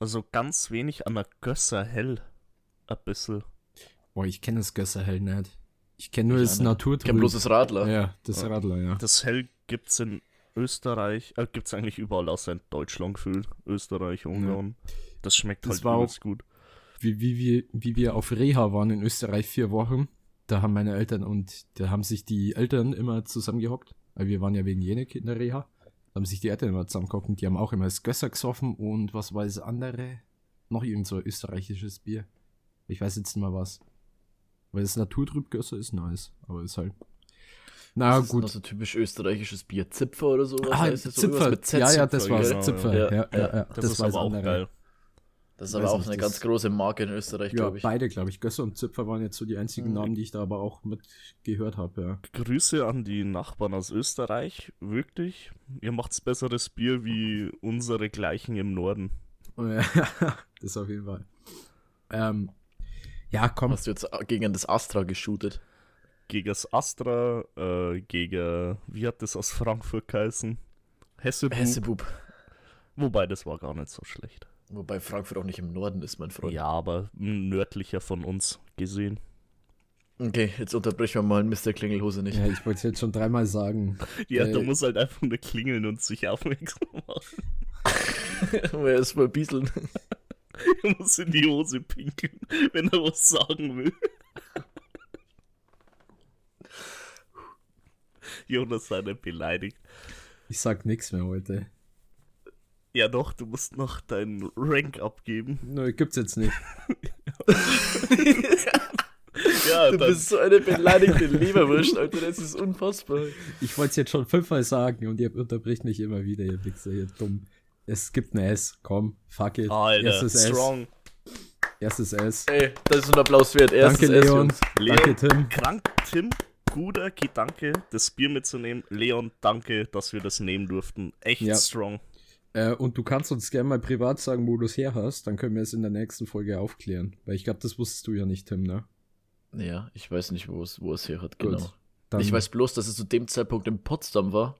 S2: Also ganz wenig an der Gösser Hell. Ein bisschen.
S1: Boah, ich kenne das Gösser Hell nicht. Ich kenne nur ich das Naturtrüb. Ich
S3: kenne bloß das Radler.
S1: Ja, das ja. Radler, ja.
S2: Das Hell gibt's in Österreich, äh, gibt's eigentlich überall außer in Deutschland gefühlt. Österreich, Ungarn. Ja. Das schmeckt das halt war auch, gut
S1: wie, wie, wie, wie wir auf Reha waren in Österreich vier Wochen, da haben meine Eltern und da haben sich die Eltern immer zusammengehockt, weil wir waren ja wegen Jenek in der Reha, da haben sich die Eltern immer zusammengehockt und die haben auch immer das Gösser gesoffen und was war das andere? Noch irgend so österreichisches Bier. Ich weiß jetzt nicht mal was. Weil das Naturtrübgösser ist nice, aber ist halt.
S3: Na das gut. Ist so typisch österreichisches Bier. Zipfer oder so?
S1: Ah, Zipfer. Ja, ja, das war's.
S2: Genau,
S1: Zipfer. Ja, ja, ja, ja.
S2: Das, das ist aber auch andere. geil.
S3: Das ist aber auch nicht, eine ganz große Marke in Österreich, ja, glaube ich.
S1: Beide, glaube ich. Gösser und Zipfer waren jetzt so die einzigen mhm. Namen, die ich da aber auch mit gehört habe, ja.
S2: Grüße an die Nachbarn aus Österreich, wirklich. Ihr macht's besseres Bier wie unsere gleichen im Norden.
S1: Oh ja, das auf jeden Fall. Ähm, ja, komm.
S3: Hast du jetzt gegen das Astra geshootet?
S2: Gegen das Astra, äh, gegen, wie hat das aus Frankfurt geheißen? Hessebub.
S3: Hessebub.
S2: Wobei, das war gar nicht so schlecht.
S3: Wobei Frankfurt auch nicht im Norden ist, mein Freund.
S2: Ja, aber nördlicher von uns gesehen.
S3: Okay, jetzt unterbrechen wir mal Mr. Klingelhose nicht.
S1: Ja, ich wollte es jetzt schon dreimal sagen.
S2: ja, äh, da muss halt einfach nur klingeln und sich aufmerksam machen.
S3: Wer ist mal bieseln?
S2: er muss in die Hose pinkeln, wenn er was sagen will. Jonas sei nicht beleidigt.
S1: Ich sag nichts mehr heute.
S2: Ja doch, du musst noch deinen Rank abgeben.
S1: Nö, gibt's jetzt nicht.
S3: ja, du dann. bist so eine beleidigte Leberwurst, Alter, das ist unfassbar.
S1: Ich wollte es jetzt schon fünfmal sagen und ihr unterbricht mich immer wieder, ihr Wichser, ihr dumm. Es gibt ein S, komm, fuck it.
S2: Alter, Erstes strong.
S1: S. Erstes S.
S3: Ey, das ist ein Applaus wert.
S1: Erstes Danke, Leon. S,
S2: Leon. Danke, Tim. Krank, Tim. Guter Gedanke, das Bier mitzunehmen. Leon, danke, dass wir das nehmen durften. Echt ja. strong.
S1: Äh, und du kannst uns gerne mal privat sagen, wo du es her hast, dann können wir es in der nächsten Folge aufklären. Weil ich glaube, das wusstest du ja nicht, Tim, ne?
S3: Ja, ich weiß nicht, wo es, wo es her hat, Gut, genau. Ich weiß bloß, dass es zu dem Zeitpunkt in Potsdam war.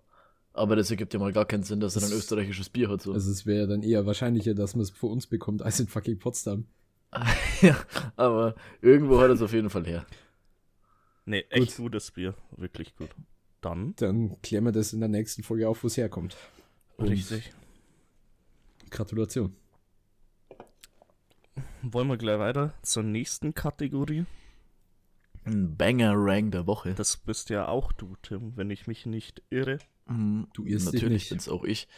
S3: Aber das ergibt ja mal gar keinen Sinn, dass er ein österreichisches Bier hat. So.
S1: Also es wäre dann eher wahrscheinlicher, dass man es vor uns bekommt, als in fucking Potsdam.
S3: ja, aber irgendwo hat es auf jeden Fall her.
S2: Nee, echt gut. gutes Bier. Wirklich gut. Dann?
S1: Dann klären wir das in der nächsten Folge auf, wo es herkommt. Und Richtig. Gratulation.
S2: Wollen wir gleich weiter zur nächsten Kategorie?
S3: Ein Banger-Rank der Woche.
S2: Das bist ja auch du, Tim, wenn ich mich nicht irre.
S3: Mhm, du irrst Natürlich bin es auch ich.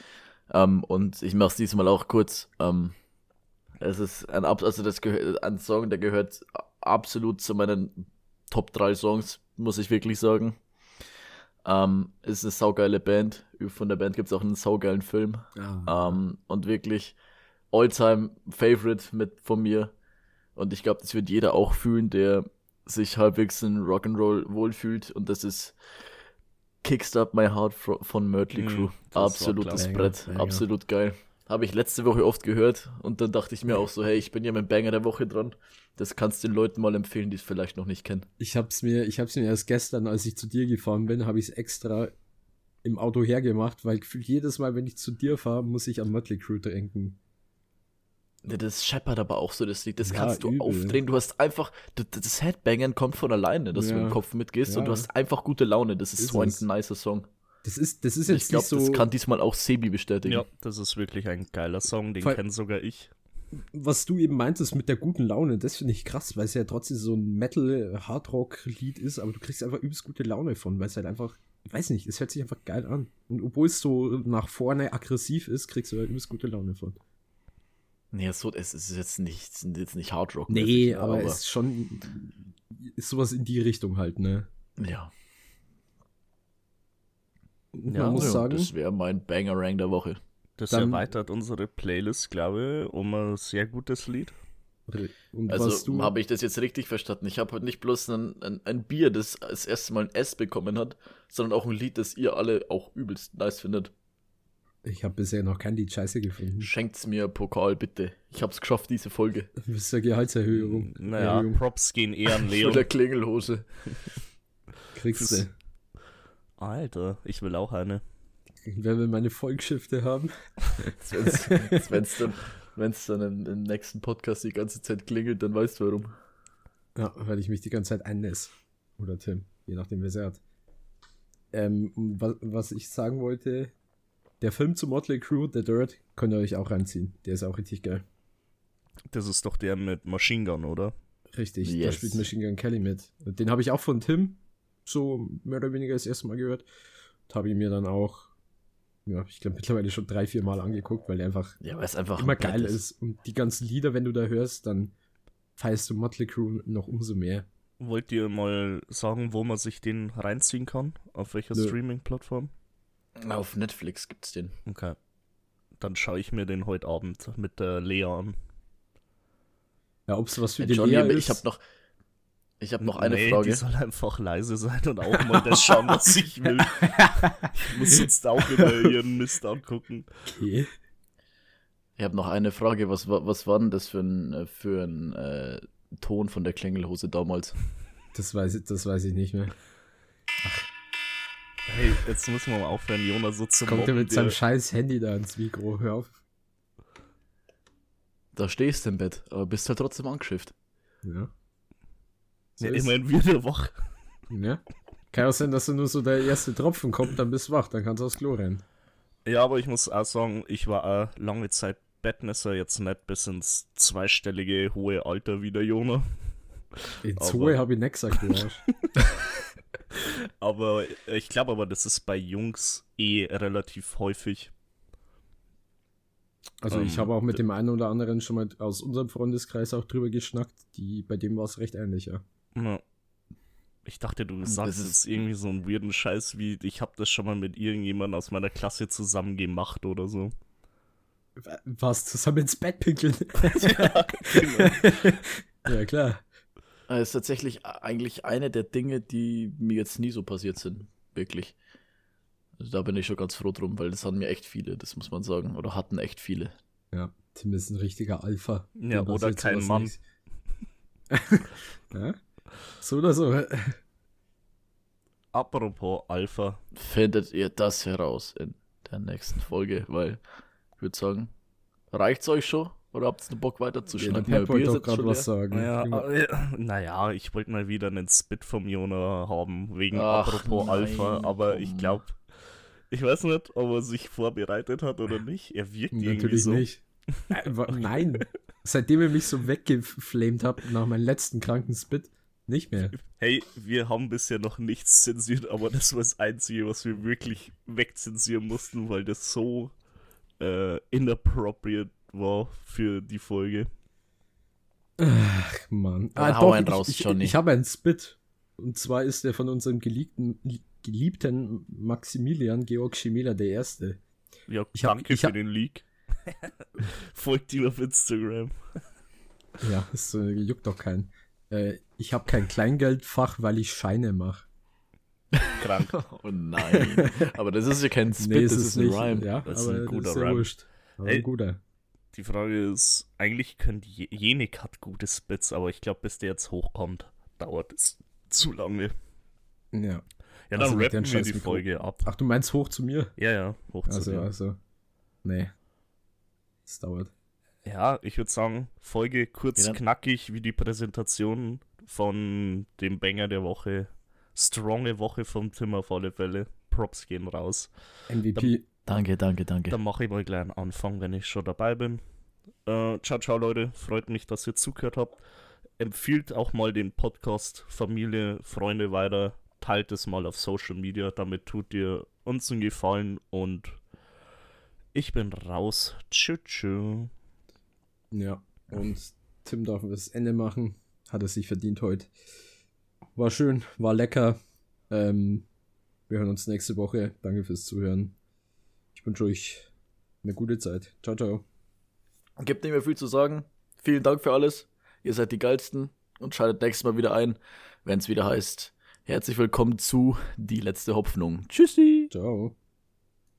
S3: Ähm, und ich mache es diesmal auch kurz. Ähm, es ist ein, also das ein Song, der gehört absolut zu meinen Top 3 Songs, muss ich wirklich sagen. Ähm, ist eine saugeile Band. Von der Band gibt es auch einen saugeilen Film. Ah. Ähm, und wirklich Alltime Favorite mit von mir. Und ich glaube, das wird jeder auch fühlen, der sich halbwegs in Rock'n'Roll wohlfühlt. Und das ist Kickstart My Heart von Mötley mhm, Crew. Mm, Absolutes Brett. Banger. Absolut geil. Habe ich letzte Woche oft gehört. Und dann dachte ich mir auch so, hey, ich bin ja mit dem Banger der Woche dran. Das kannst du den Leuten mal empfehlen, die es vielleicht noch nicht kennen.
S1: Ich hab's mir, ich hab's mir erst gestern, als ich zu dir gefahren bin, habe ich es extra im Auto hergemacht, weil jedes Mal, wenn ich zu dir fahre, muss ich an Mötley Crew denken.
S3: Das scheppert aber auch so das Lied. Das ja, kannst du übel. aufdrehen. Du hast einfach, das Headbangen kommt von alleine, dass ja. du im Kopf mitgehst ja. und du hast einfach gute Laune. Das ist, ist so ein es. nicer Song.
S1: Das ist, das ist jetzt
S3: ich glaube, so das kann diesmal auch Sebi bestätigen. Ja,
S2: das ist wirklich ein geiler Song, den kenne sogar ich.
S1: Was du eben meintest mit der guten Laune, das finde ich krass, weil es ja trotzdem so ein Metal-Hardrock-Lied ist, aber du kriegst einfach übelst gute Laune von, weil es halt einfach, ich weiß nicht, es hört sich einfach geil an. Und obwohl es so nach vorne aggressiv ist, kriegst du halt übelst gute Laune von.
S3: Nee, so, es ist jetzt nicht, jetzt nicht Hard Rock.
S1: Nee, aber, aber es ist schon, ist sowas in die Richtung halt, ne?
S3: Ja. Man ja, muss sagen, das wäre mein Banger-Rank der Woche.
S2: Das dann, erweitert unsere Playlist, glaube ich, um ein sehr gutes Lied.
S3: Und also habe ich das jetzt richtig verstanden? Ich habe heute nicht bloß ein, ein, ein, Bier, das das erste Mal ein S bekommen hat, sondern auch ein Lied, das ihr alle auch übelst nice findet.
S1: Ich habe bisher noch kein Lied scheiße gefunden.
S3: Schenkt's mir Pokal, bitte. Ich hab's geschafft, diese Folge.
S1: Das ist eine Gehaltserhöhung.
S2: Naja, Erhöhung. Props gehen eher an Leo.
S3: der Klingelhose.
S1: Kriegst du.
S2: Alter, ich will auch eine.
S1: Wer will meine Volksschifte haben?
S3: Wenn es dann, wenn's dann im, im, nächsten Podcast die ganze Zeit klingelt, dann weißt du warum.
S1: Ja, weil ich mich die ganze Zeit einnässe. Oder Tim, je nachdem, wer es hat. Ähm, was, was ich sagen wollte, der Film zu Motley Crew, The Dirt, könnt ihr euch auch reinziehen. Der ist auch richtig geil.
S2: Das ist doch der mit Machine Gun, oder?
S1: Richtig, yes. da spielt Machine Gun Kelly mit. Den habe ich auch von Tim so mehr oder weniger das erste Mal gehört. Und habe ihn mir dann auch, ja, ich glaube mittlerweile schon drei, vier Mal angeguckt, weil der einfach,
S3: ja, weil es einfach
S1: immer geil ist. ist. Und die ganzen Lieder, wenn du da hörst, dann feierst du Motley Crew noch umso mehr.
S2: Wollt ihr mal sagen, wo man sich den reinziehen kann? Auf welcher Streaming-Plattform?
S3: Auf Netflix gibt's den.
S2: Okay. Dann schaue ich mir den heute Abend mit der Lea an.
S1: Ja, ob es was für die Lea ist.
S3: Ich habe noch, ich habe noch eine nee, Frage.
S2: Die soll einfach leise sein und auch mal das schauen, was ich will. ich muss jetzt auch immer ihren Mist angucken. Okay.
S3: Ich habe noch eine Frage. Was, was war denn das für ein, für ein äh, Ton von der Klingelhose damals?
S1: Das weiß, ich, das weiß ich nicht mehr.
S2: Ach. Hey, jetzt müssen wir mal aufhören, Jonas so zu
S1: Kommt er mit seinem scheiß Handy da ins Mikro, hör auf.
S3: Da stehst du im Bett, aber bist halt trotzdem angeschifft.
S1: Ja.
S2: So ja, immerhin wieder wach.
S1: Ja. Kann auch sein, dass du nur so der erste Tropfen kommt, dann bist du wach, dann kannst du aufs Klo rennen.
S2: Ja, aber ich muss auch sagen, ich war auch lange Zeit Bettnässer, jetzt nicht bis ins zweistellige hohe Alter wie der Jona.
S1: Ins hohe habe ich nicht gesagt, du Arsch.
S2: aber ich glaube aber, das ist bei Jungs eh relativ häufig.
S1: Also ich ähm, habe auch mit dem einen oder anderen schon mal aus unserem Freundeskreis auch drüber geschnackt, die, bei dem war es recht ähnlich, ja. Ja.
S2: Ich dachte, du sagst jetzt irgendwie so einen weirden Scheiß wie, ich habe das schon mal mit irgendjemandem aus meiner Klasse zusammen gemacht oder so.
S1: Was, zusammen ins Bett pinkeln? ja, genau. ja, klar.
S3: Das ist tatsächlich eigentlich eine der Dinge, die mir jetzt nie so passiert sind. Wirklich. Also da bin ich schon ganz froh drum, weil das hatten mir echt viele, das muss man sagen. Oder hatten echt viele.
S1: Ja, Tim ist ein richtiger Alpha.
S2: Ja, oder kein Mann.
S1: ja? So oder so.
S2: Apropos Alpha.
S3: Findet ihr das heraus in der nächsten Folge, weil ich würde sagen, reicht's euch schon? Oder habt ihr Bock weiter zu
S1: Ja, Pep wollte doch gerade was sagen.
S2: Ja, äh, naja, ich wollte mal wieder einen Spit vom Jona haben, wegen Ach, apropos nein, Alpha, aber komm. ich glaube, Ich weiß nicht, ob er sich vorbereitet hat oder nicht. Er wirkt
S1: Natürlich
S2: irgendwie so.
S1: nicht. Äh, nein. Seitdem ihr mich so weggeflamed habt nach meinem letzten kranken Spit, nicht mehr.
S2: Hey, wir haben bisher noch nichts zensiert, aber das war das Einzige, was wir wirklich wegzensieren mussten, weil das so äh, inappropriate war für die Folge.
S1: Ach, Mann.
S3: Ah, doch, einen raus,
S1: ich, ich, ich habe einen Spit. Und zwar ist der von unserem geliebten, geliebten Maximilian Georg Schimela der Erste.
S2: Ja, ich danke hab, für hab, den Leak. Folgt ihm auf Instagram.
S1: Ja, das äh, juckt doch keinen. Äh, ich habe kein Kleingeldfach, weil ich Scheine mache.
S2: Krank.
S3: oh nein. Aber das ist ja kein Spit, nee, das ist, ein Rhyme.
S1: Ja, das ist ein guter Rhyme. Wurscht. Aber ein guter.
S2: Die Frage ist, eigentlich könnte Jenik hat gute Spits, aber ich glaube, bis der jetzt hochkommt, dauert es zu lange.
S1: Ja.
S2: Ja, dann also rappen wir die Folge ab.
S1: Ach, du meinst hoch zu mir?
S2: Ja, ja, hoch
S1: also,
S2: zu mir.
S1: Also, nee. Es dauert.
S2: Ja, ich würde sagen, Folge kurz ja. knackig wie die Präsentation von dem Banger der Woche. Stronge Woche vom Tim auf alle Fälle. Props gehen raus.
S1: MVP.
S3: danke, danke, danke.
S2: Dann mache ich mal gleich einen Anfang, wenn ich schon dabei bin. Äh, ciao, ciao, Leute. Freut mich, dass ihr zugehört habt. Empfiehlt auch mal den Podcast Familie, Freunde weiter. Teilt es mal auf Social Media. Damit tut ihr uns einen Gefallen und ich bin raus. Tschüss. Tschü.
S1: Ja, und Tim darf das Ende machen. Hat er sich verdient heute. War schön, war lecker. Ähm, wir hören uns nächste Woche. Danke fürs Zuhören. Ich wünsche euch eine gute Zeit. Ciao, ciao.
S3: Gibt nicht mehr viel zu sagen. Vielen Dank für alles. Ihr seid die geilsten und schaltet nächstes Mal wieder ein, wenn es wieder heißt. Herzlich willkommen zu Die letzte Hoffnung. Tschüssi.
S1: Ciao.